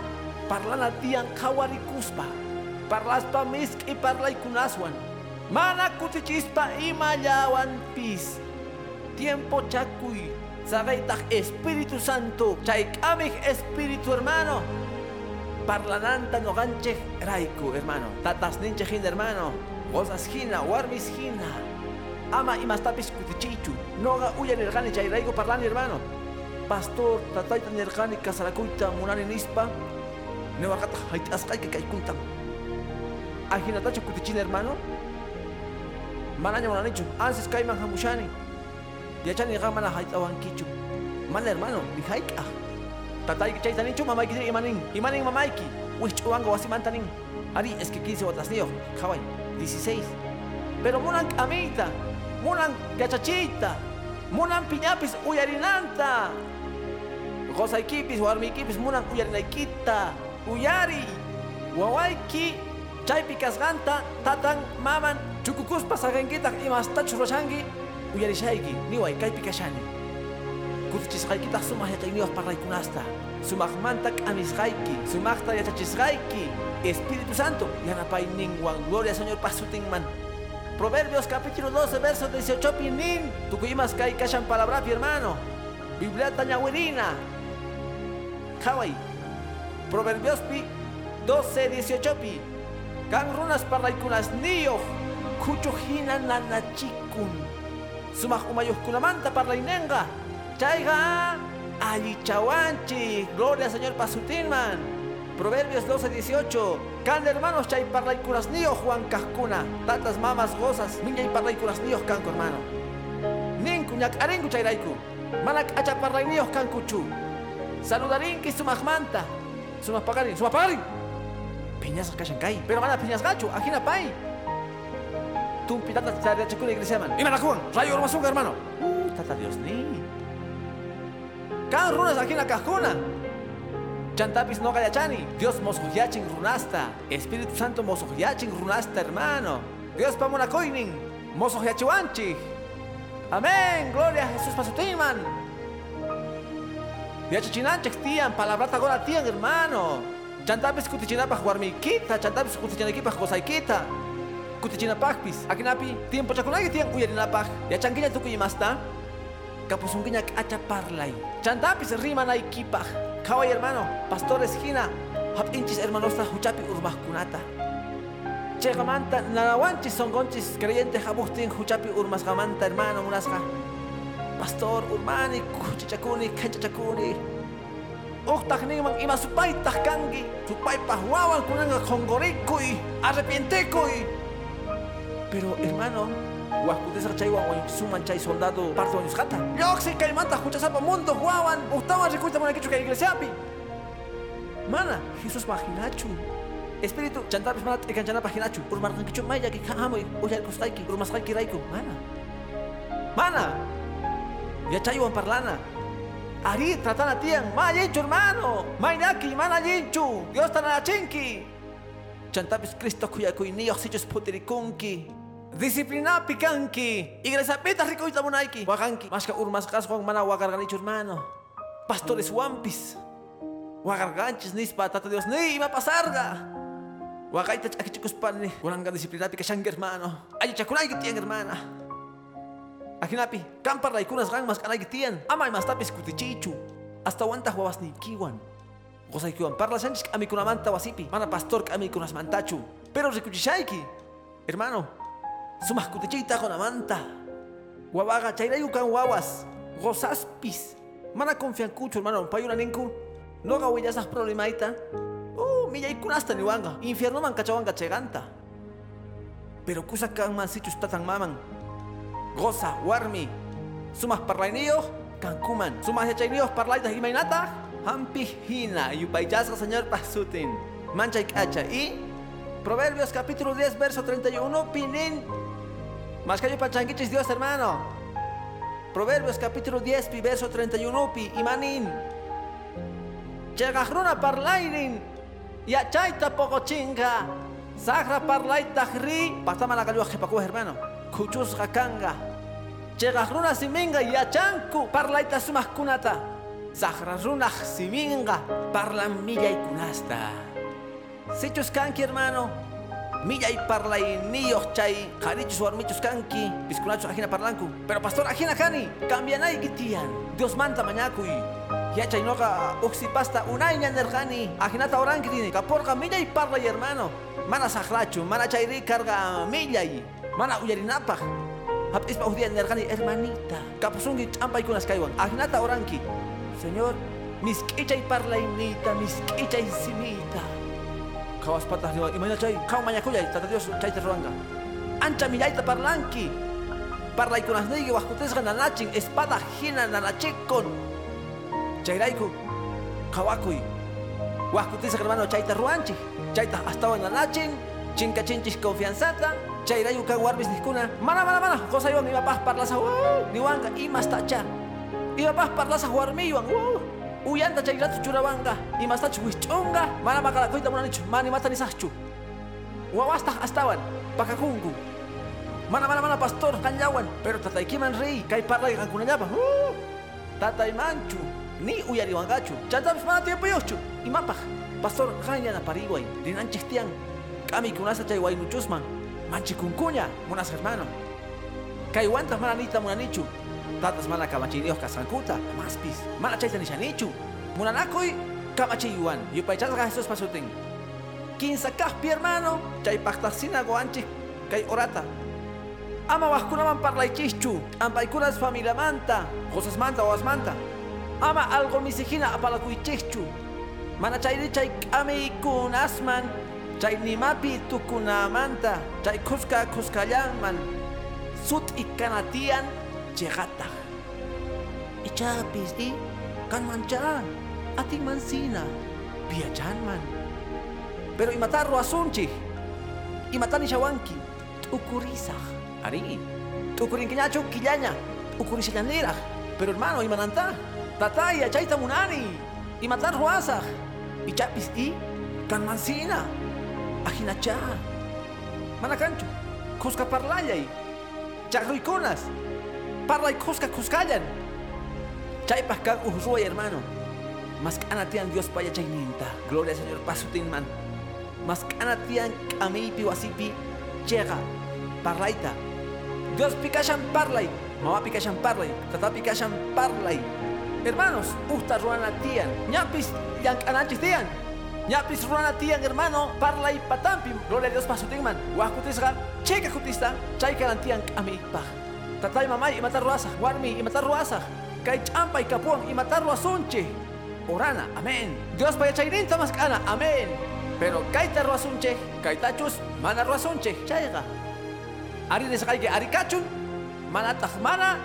parlana tian qhawarikuspa, parlaspa misk'i parlaykunaswan, mana kutichispa ima llawanpis, tiempo chakuy, sabaytaj Espíritu Santo, chayk'amij Espíritu hermano, Parlananta no ganche raiku, hermano. Tatas ninche hermano. Gozas hina, warmis hina. Ama imastapis kutichichu. Noga uya nirgani chay raiku parlani, hermano. Pastor, tataita nirgani kasarakuita munani nispa. Newakata hait askai que kaikuntan. Ajinatacho kutichin, hermano. Manaña munanichu. Ansis kaiman hamushani. Yachani gamana hait awankichu. Mana hermano, haika. Tatay chay taninchu mamayki diri imanin. Imanin mamayki. Wich uanga wasimantanin. Ari es que 15 botas niyo. Kawai. 16. Pero munan amita. Munan gachachita. Munan piñapis uyarinanta. Gozaykipis warmiykipis munan uyarinaykita. Uyari. Wawayki. Chaypi kasganta tatan maman chukukuspa sagenkitaq imastachu roshanki uyarishayki niway kaypi kashani. Kutichisqaykitaq sumaq yachayniwaq parlaykunasta. Sumaqmanta k'amisqayki, sumaqta yachachisqayki. Espíritu Santo, yanapayninwan, gloria al Señor pasutinman. Proverbios capítulo 12, verso 18 pinin. Tukuyimas kay kashan palabrapi hermano. Biblia tañawirina. Kawai. Proverbios pi 12, 18 pi. Kan runas parlaykunas niyoh. Kuchuhina nanachikun. Sumaq umayuhkunamanta parlaynenqa. Chayqa allichawanchi. Gloria Señor pasutinman. Proverbios 12, 18. Kan hermanos chay parlaykunas niyoh Juan Cascuna. Tatas mamas gozas. Miñay parlaykunas niyoh kanko hermano. Ninku ñak'arinku chayrayku. Mana k'acha parlayniyoh kankuchu. Saludarinki sumaqmanta. Sumaqpaqarin. Sumaqpaqarin. Piñas kashan kay. Pero mana piñas gacho. Ajina pay. Tumpi tata chakuna iglesia man. Ima nakuan. Rayo hermano. Uh, tata Dios ni. Kan runas ajina kajkuna. Chantapis no gayachani. Dios mosohyachin runasta. Espíritu Santo mosohyachin runasta hermano. Dios pamona koinin. Mosohyachiwanchi. Amén. Gloria a Jesús pasutinman. Yachachinanchik tian. Palabrata gora tian hermano. Chantapis kutichinapaj warmikita. Chantapis kutichinakipaj gozaykita. kutichinapajpis akinapi tiempo chakunaki tiyan uyarinapaj yachankiña tukuyimasta kapusunkiña k'acha parlay chantapis rimanaykipaj kaway hermano pastores hina hap'inchis hermanosta huchapi urmajkunata chayqamanta nanawanchis sonqonchis creyente hamuqtin huchapi urmasqamanta hermano munasqa pastor urmani kuchichakuni kachachakuni uqtaq ninman ima supaytaq kanki supaypaj wawan kunanqa qonqorikuy arrepientekuy pero hermano, huascutesa chay wawan suman chay soldado parte de jata. Yoxi kay manta huchasapa mundo guawan, ustawan recuita mana kichu kay iglesiapi. Mana, Jesús maginachu. Espíritu, chantapis mana ikan chana paginachu. Urmarkan kichu maya ki kahamoy. Uyar kustaiki. Urmasqaiki raiku. Mana. Mana. Ya chaywan parlana. Ari tratana tian. Ma yinchu hermano. Mainaki mana yinchu. Dios tanachinki. Chantapis Cristo kuyakuy niyoq sichus Disciplina pikanki. Iglesia pita rikuita munaiki. Wakanki. Maska urmas kaswan mana wakarganichu hermano. Pastores wampis. Wakarganchis nispa tata Dios ni ima pasarga. Wakaita chakichikuspanni. Kuranga disciplina pikashanki hermano. Ayi chakunayki tian hermana. Akinapi, kampar laikunas gang mas kanay tian. Amay mas tapis kutichichu. Hasta wanta huawas ni kiwan. Gozay kiwan parla sanchis kami kunamanta wasipi. Mana pastor kami kunas mantachu. Pero rikuchishaiki. Hermano, sumas kutichita kunamanta. Wawaga chayrayu kan wawas. Gozaspis. Mana confian kucho hermano. Payuna ninku. No gawillasas problemaita. Oh, millay kunasta ni wanga. Infierno man kachawanga cheganta. Pero kusa kan man sichus tatan maman. Goza, warmi. Sumas parlainillos, cancuman. Sumas yachainillos parlaitas y mainata. Hampi hina, yupayasga señor pasutin. Mancha y cacha. Y Proverbios capítulo 10, verso 31, pinin. Más que yo pachanguichis Dios hermano. Proverbios capítulo 10, pi verso 31, pi imanin. Chegahruna parlainin. Ya chaita poco chinga. Sagra parlaita hri. Patama la calua jepacu hermano. Kuchus hakanga. Chegahruna siminga ya chanku. Parlaita sumas kunata. Sagra runah siminga. Parlan milla y kunasta. Sichus kanki hermano. Milla y parlay niyo chay. Jarichus warmichus kanki. Piskunachus ajina parlanku. Pero pastor ajina kani. Cambianay gitian. Dios manta mañakuy. Ya chay noga uxipasta unay ñanerjani. Ajinata oranki tini. Kaporka milla y parlay hermano. Mana sahlachu. Mana chayri carga milla y. Mana uyarinapaj. Hap ispa udian nerjani hermanita. Kapusungi champa y kunas kaiwan. Ajinata oranki. Señor, mis y parlaynita, mis y. Kawas patah liwa imana chay, kau mañakuya, tata Dios chay te ruanga. Ancha millaita parlanki. Parlay kunas nigi wakutesga nanachin, espada hina nanachikon. Chayraiku, kawakuy. Wakutesga hermano chayta ruanchi. Chayta hasta hoy nanachin, chinka chinchis confianzata. Chayrayu kan warbis niskuna. Mana mana mana, cosa iwan iba paz parlasa, ni wanga imas tacha. Iba paz parlasa warmiyuan, uyanta chayratu churawanga, imas tachu wichunga, mana makalakuita munanichu, mani mata nisachu. Wawasta astawan, pakakungu. Mana mana mana pastor kanyawan, pero tataykiman rey, kay parlay kankunallapa. Uh, tatay manchu, ni uyariwangachu. Chantabis mana tiempo yochu, imapaj. Pastor kanya na pariway, dinanchis tiang. Kami kunasa chay waynuchusman, manchi kunkunya, munas hermano. Kay wantas mana nita munanichu, tatas mana kamachinios kasankuta, maspis, mana chayta nishanichu. Munanakoy, kamachiyuan, yupaychasga Jesús pasutin. Quinza kaspi hermano, chay paktasina goanchis, kay orata. Ama waskunaman parlaychischu, ampaykunas familia manta, cosas manta o manta. Ama algo misijina apalakuychischu. Mana chayri chay kami kunasman, chay nimapi tukunamanta, chay kuska kuskallaman, sut ikanatian llegata. Ichapis di kan mancha, ating mansina, piachan man. Pero imatarro asunchi, imatani shawanki, tukurisah, ari, tukurin kinyacho killaña, ukurishallanera. Pero hermano, imananta, tataya chaita munani, imatar ruasah, ichapis di kan mansina, ajinacha. Manakancho, kuska parlayay, chagruikonas, parlay kuska kuskayan. Chaypas kan uhruay hermano. Mas kanatian Dios paya chayninta. Gloria al Señor pasutin man. Mas kanatian kamipi wasipi llega. Parlaita. Dios pikashan parlay. Mama pikashan parlay. Tata pikashan parlay. Hermanos, usta ruana tian. Ñapis yang kanachis tian. Ñapis ruana tian hermano. Parlay patampi. Gloria a Dios pasutin man. Wakutisga. Cheka kutista. Chay kanatian kamipa. Tatay mamay imatar ruasa. Warmi imatar ruasa. Kay champay kapuan imatar ruasunche. Orana, amén. Dios paya chayninta mas kana, amén. Pero kaita ruasunche, kaita chus, mana ruasunche, chayga. Ari nesakay ke ari kachun, mana tak mana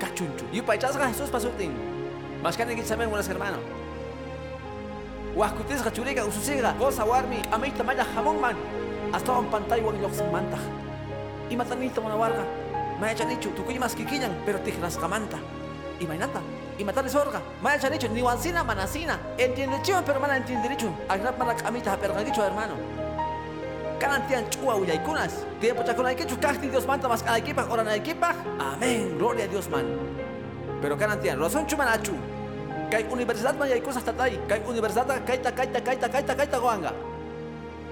kachunchu. Yupay chasga Jesús pasutin. Mas kanin kitsamen unas hermano. Huascutisga churega ususega, goza warmi, ameita maya jamón man. Hasta un pantalla wan Y. Maya chanichu, tu más kikiñan, pero tijras jamanta. Y mainata, y matarles orga. Maya chanichu, ni wansina manasina. Entiende chivo, pero mana entiende dicho. Agrap mana amita perganicho hermano. Kanantian chua uyaykunas. Tiempo chakuna ikichu kahti Dios manta mas equipa, ora na equipa. Amén, gloria a Dios man. Pero kanantian, razón chumanachu. Kay universidad man yay cosas tatay. Kay universidad kaita kaita kaita kaita kaita goanga.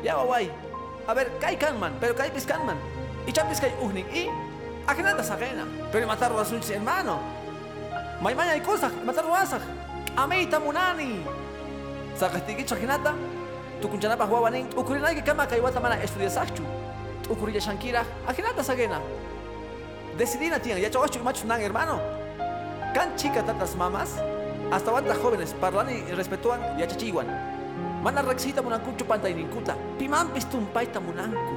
Ya waway. A ver, kay kanman, pero kay piskanman. Y champis kay uhning y akinata sakena. Pero matar razón hermano. May may ay cosas, matar wasak. Ameita munani. Sakastigi chakinata. Tukunchanapa huawanin. Ukurinay que kama kay wata mana estudia sakchu. Ukurilla shankira. Akinata sakena. Decidina tiene, ya chawachu machu nan hermano. Kan chica tantas mamás, hasta banda jóvenes parlan y respetuan y achachiguan. Mana rexita munancucho panta y nincuta. Piman pistumpaita munancu.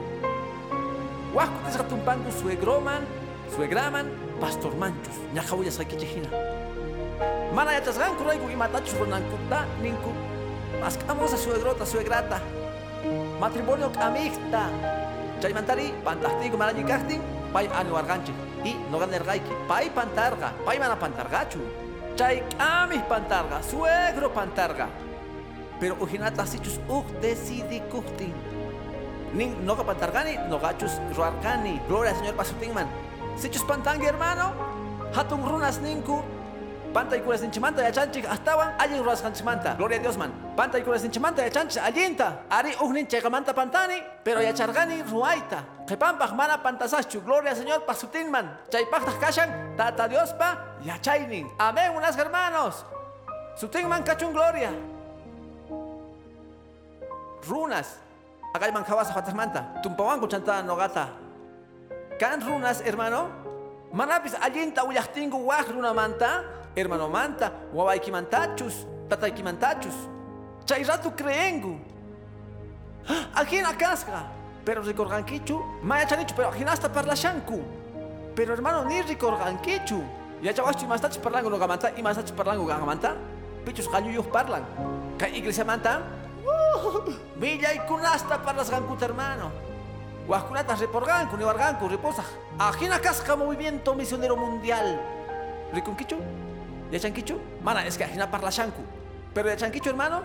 Huasco tesgatumpangu suegroman, suegraman, pastor manchus. Ñajahuya saquichejina. Mana yachasgan kuraigu y matachus ronancuta ninku. Mascamos a suegrota, suegrata. Matrimonio amicta. Chaymantari, pantastigo marayicastin, pay anu arganche. Y no. Pay pantarga, pay mana pantargachu. Chay amis pantarga, suegro pantarga. Pero ujinata sichus uj decidi kuhtin. Nin noga pantargani, nogachus ruargani. Gloria al Señor Pasutingman. Sichus pantangi hermano. Hatun runas ninku. Panta y curas ninchimanta ya chanchik astawan allin ruras hanchimanta. Gloria a Dios man. Panta y curas ninchimanta ya chanchik allinta. Ari ujnin chegamanta pantani, pero ya chargani ruaita. Kepampaj mana pantasachu. Gloria Señor Pasutingman. Chaypajtas kashan, tata Dios pa, ya chaynin. Amén, unas hermanos. Sutingman cachun gloria. Runas. Acá hay manjabasa fantasmanta. Tumpawanku chantada nogata. Kan runas, hermano. Manapis allinta uyahtingu waj runa manta. Hermano manta. Wawaiki mantachus. Tataiki mantachus. Chay ratu creengu. Ajina casca. Pero ricorganquichu. Maya chanichu, pero ajinasta parlashanku. Pero hermano, ni ricorganquichu. Ya chawachu más tachis parlangu no gamanta y más tachis parlangu gamanta. Pichus galuyos parlan. Kay iglesia manta. Villa y kunasta parlas gancuta hermano. Huascunatas reporgancu, ni wargancu, reposa. Ajina casca movimiento misionero mundial. ¿Riconquichu? ¿Ya chanquichu? Mana, es que ajina parla shanku. Pero ya chanquichu, hermano.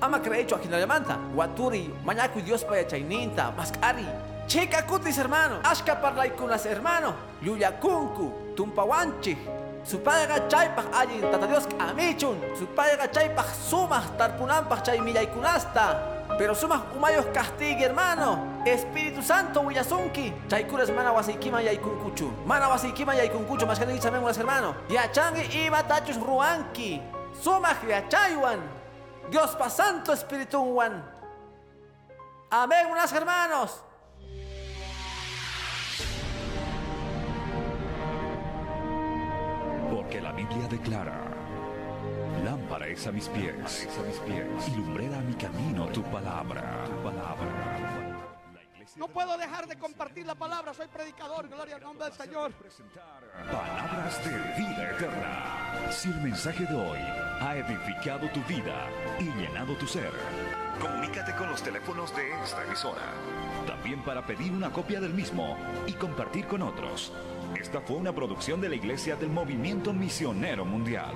Ama creecho ajina llamanta. Waturi, mañacu Dios pa ya chaininta, mascari. Chica cutis, hermano. Ashka parla kunas, hermano. Yuya kunku, tumpawanchi. Su padre chaypaj allin tata Dios amichun. Su padre chaypaj sumaj tarpunampaj chay kunasta. Pero sumas umayos castigue, hermano. Espíritu Santo, Willasunki. Chaykuras mana wasiikima yaikunkuchu. Mana wasiikima yaikunkuchu. Más que sabemos, hermano. Yachangi y batachus ruanki. Sumaj yachaywan. Dios pa Santo Espíritu Wan. Amén, unas hermanos. Porque la Biblia declara, lámpara es a mis pies, a mis pies, y lumbrera a mi camino tu palabra, tu palabra. No puedo dejar de compartir la palabra. Soy predicador. Gloria al nombre del Señor. presentar palabras de vida eterna. Si el mensaje de hoy ha edificado tu vida y llenado tu ser, comunícate con los teléfonos de esta emisora. También para pedir una copia del mismo y compartir con otros. Esta fue una producción de la Iglesia del Movimiento Misionero Mundial.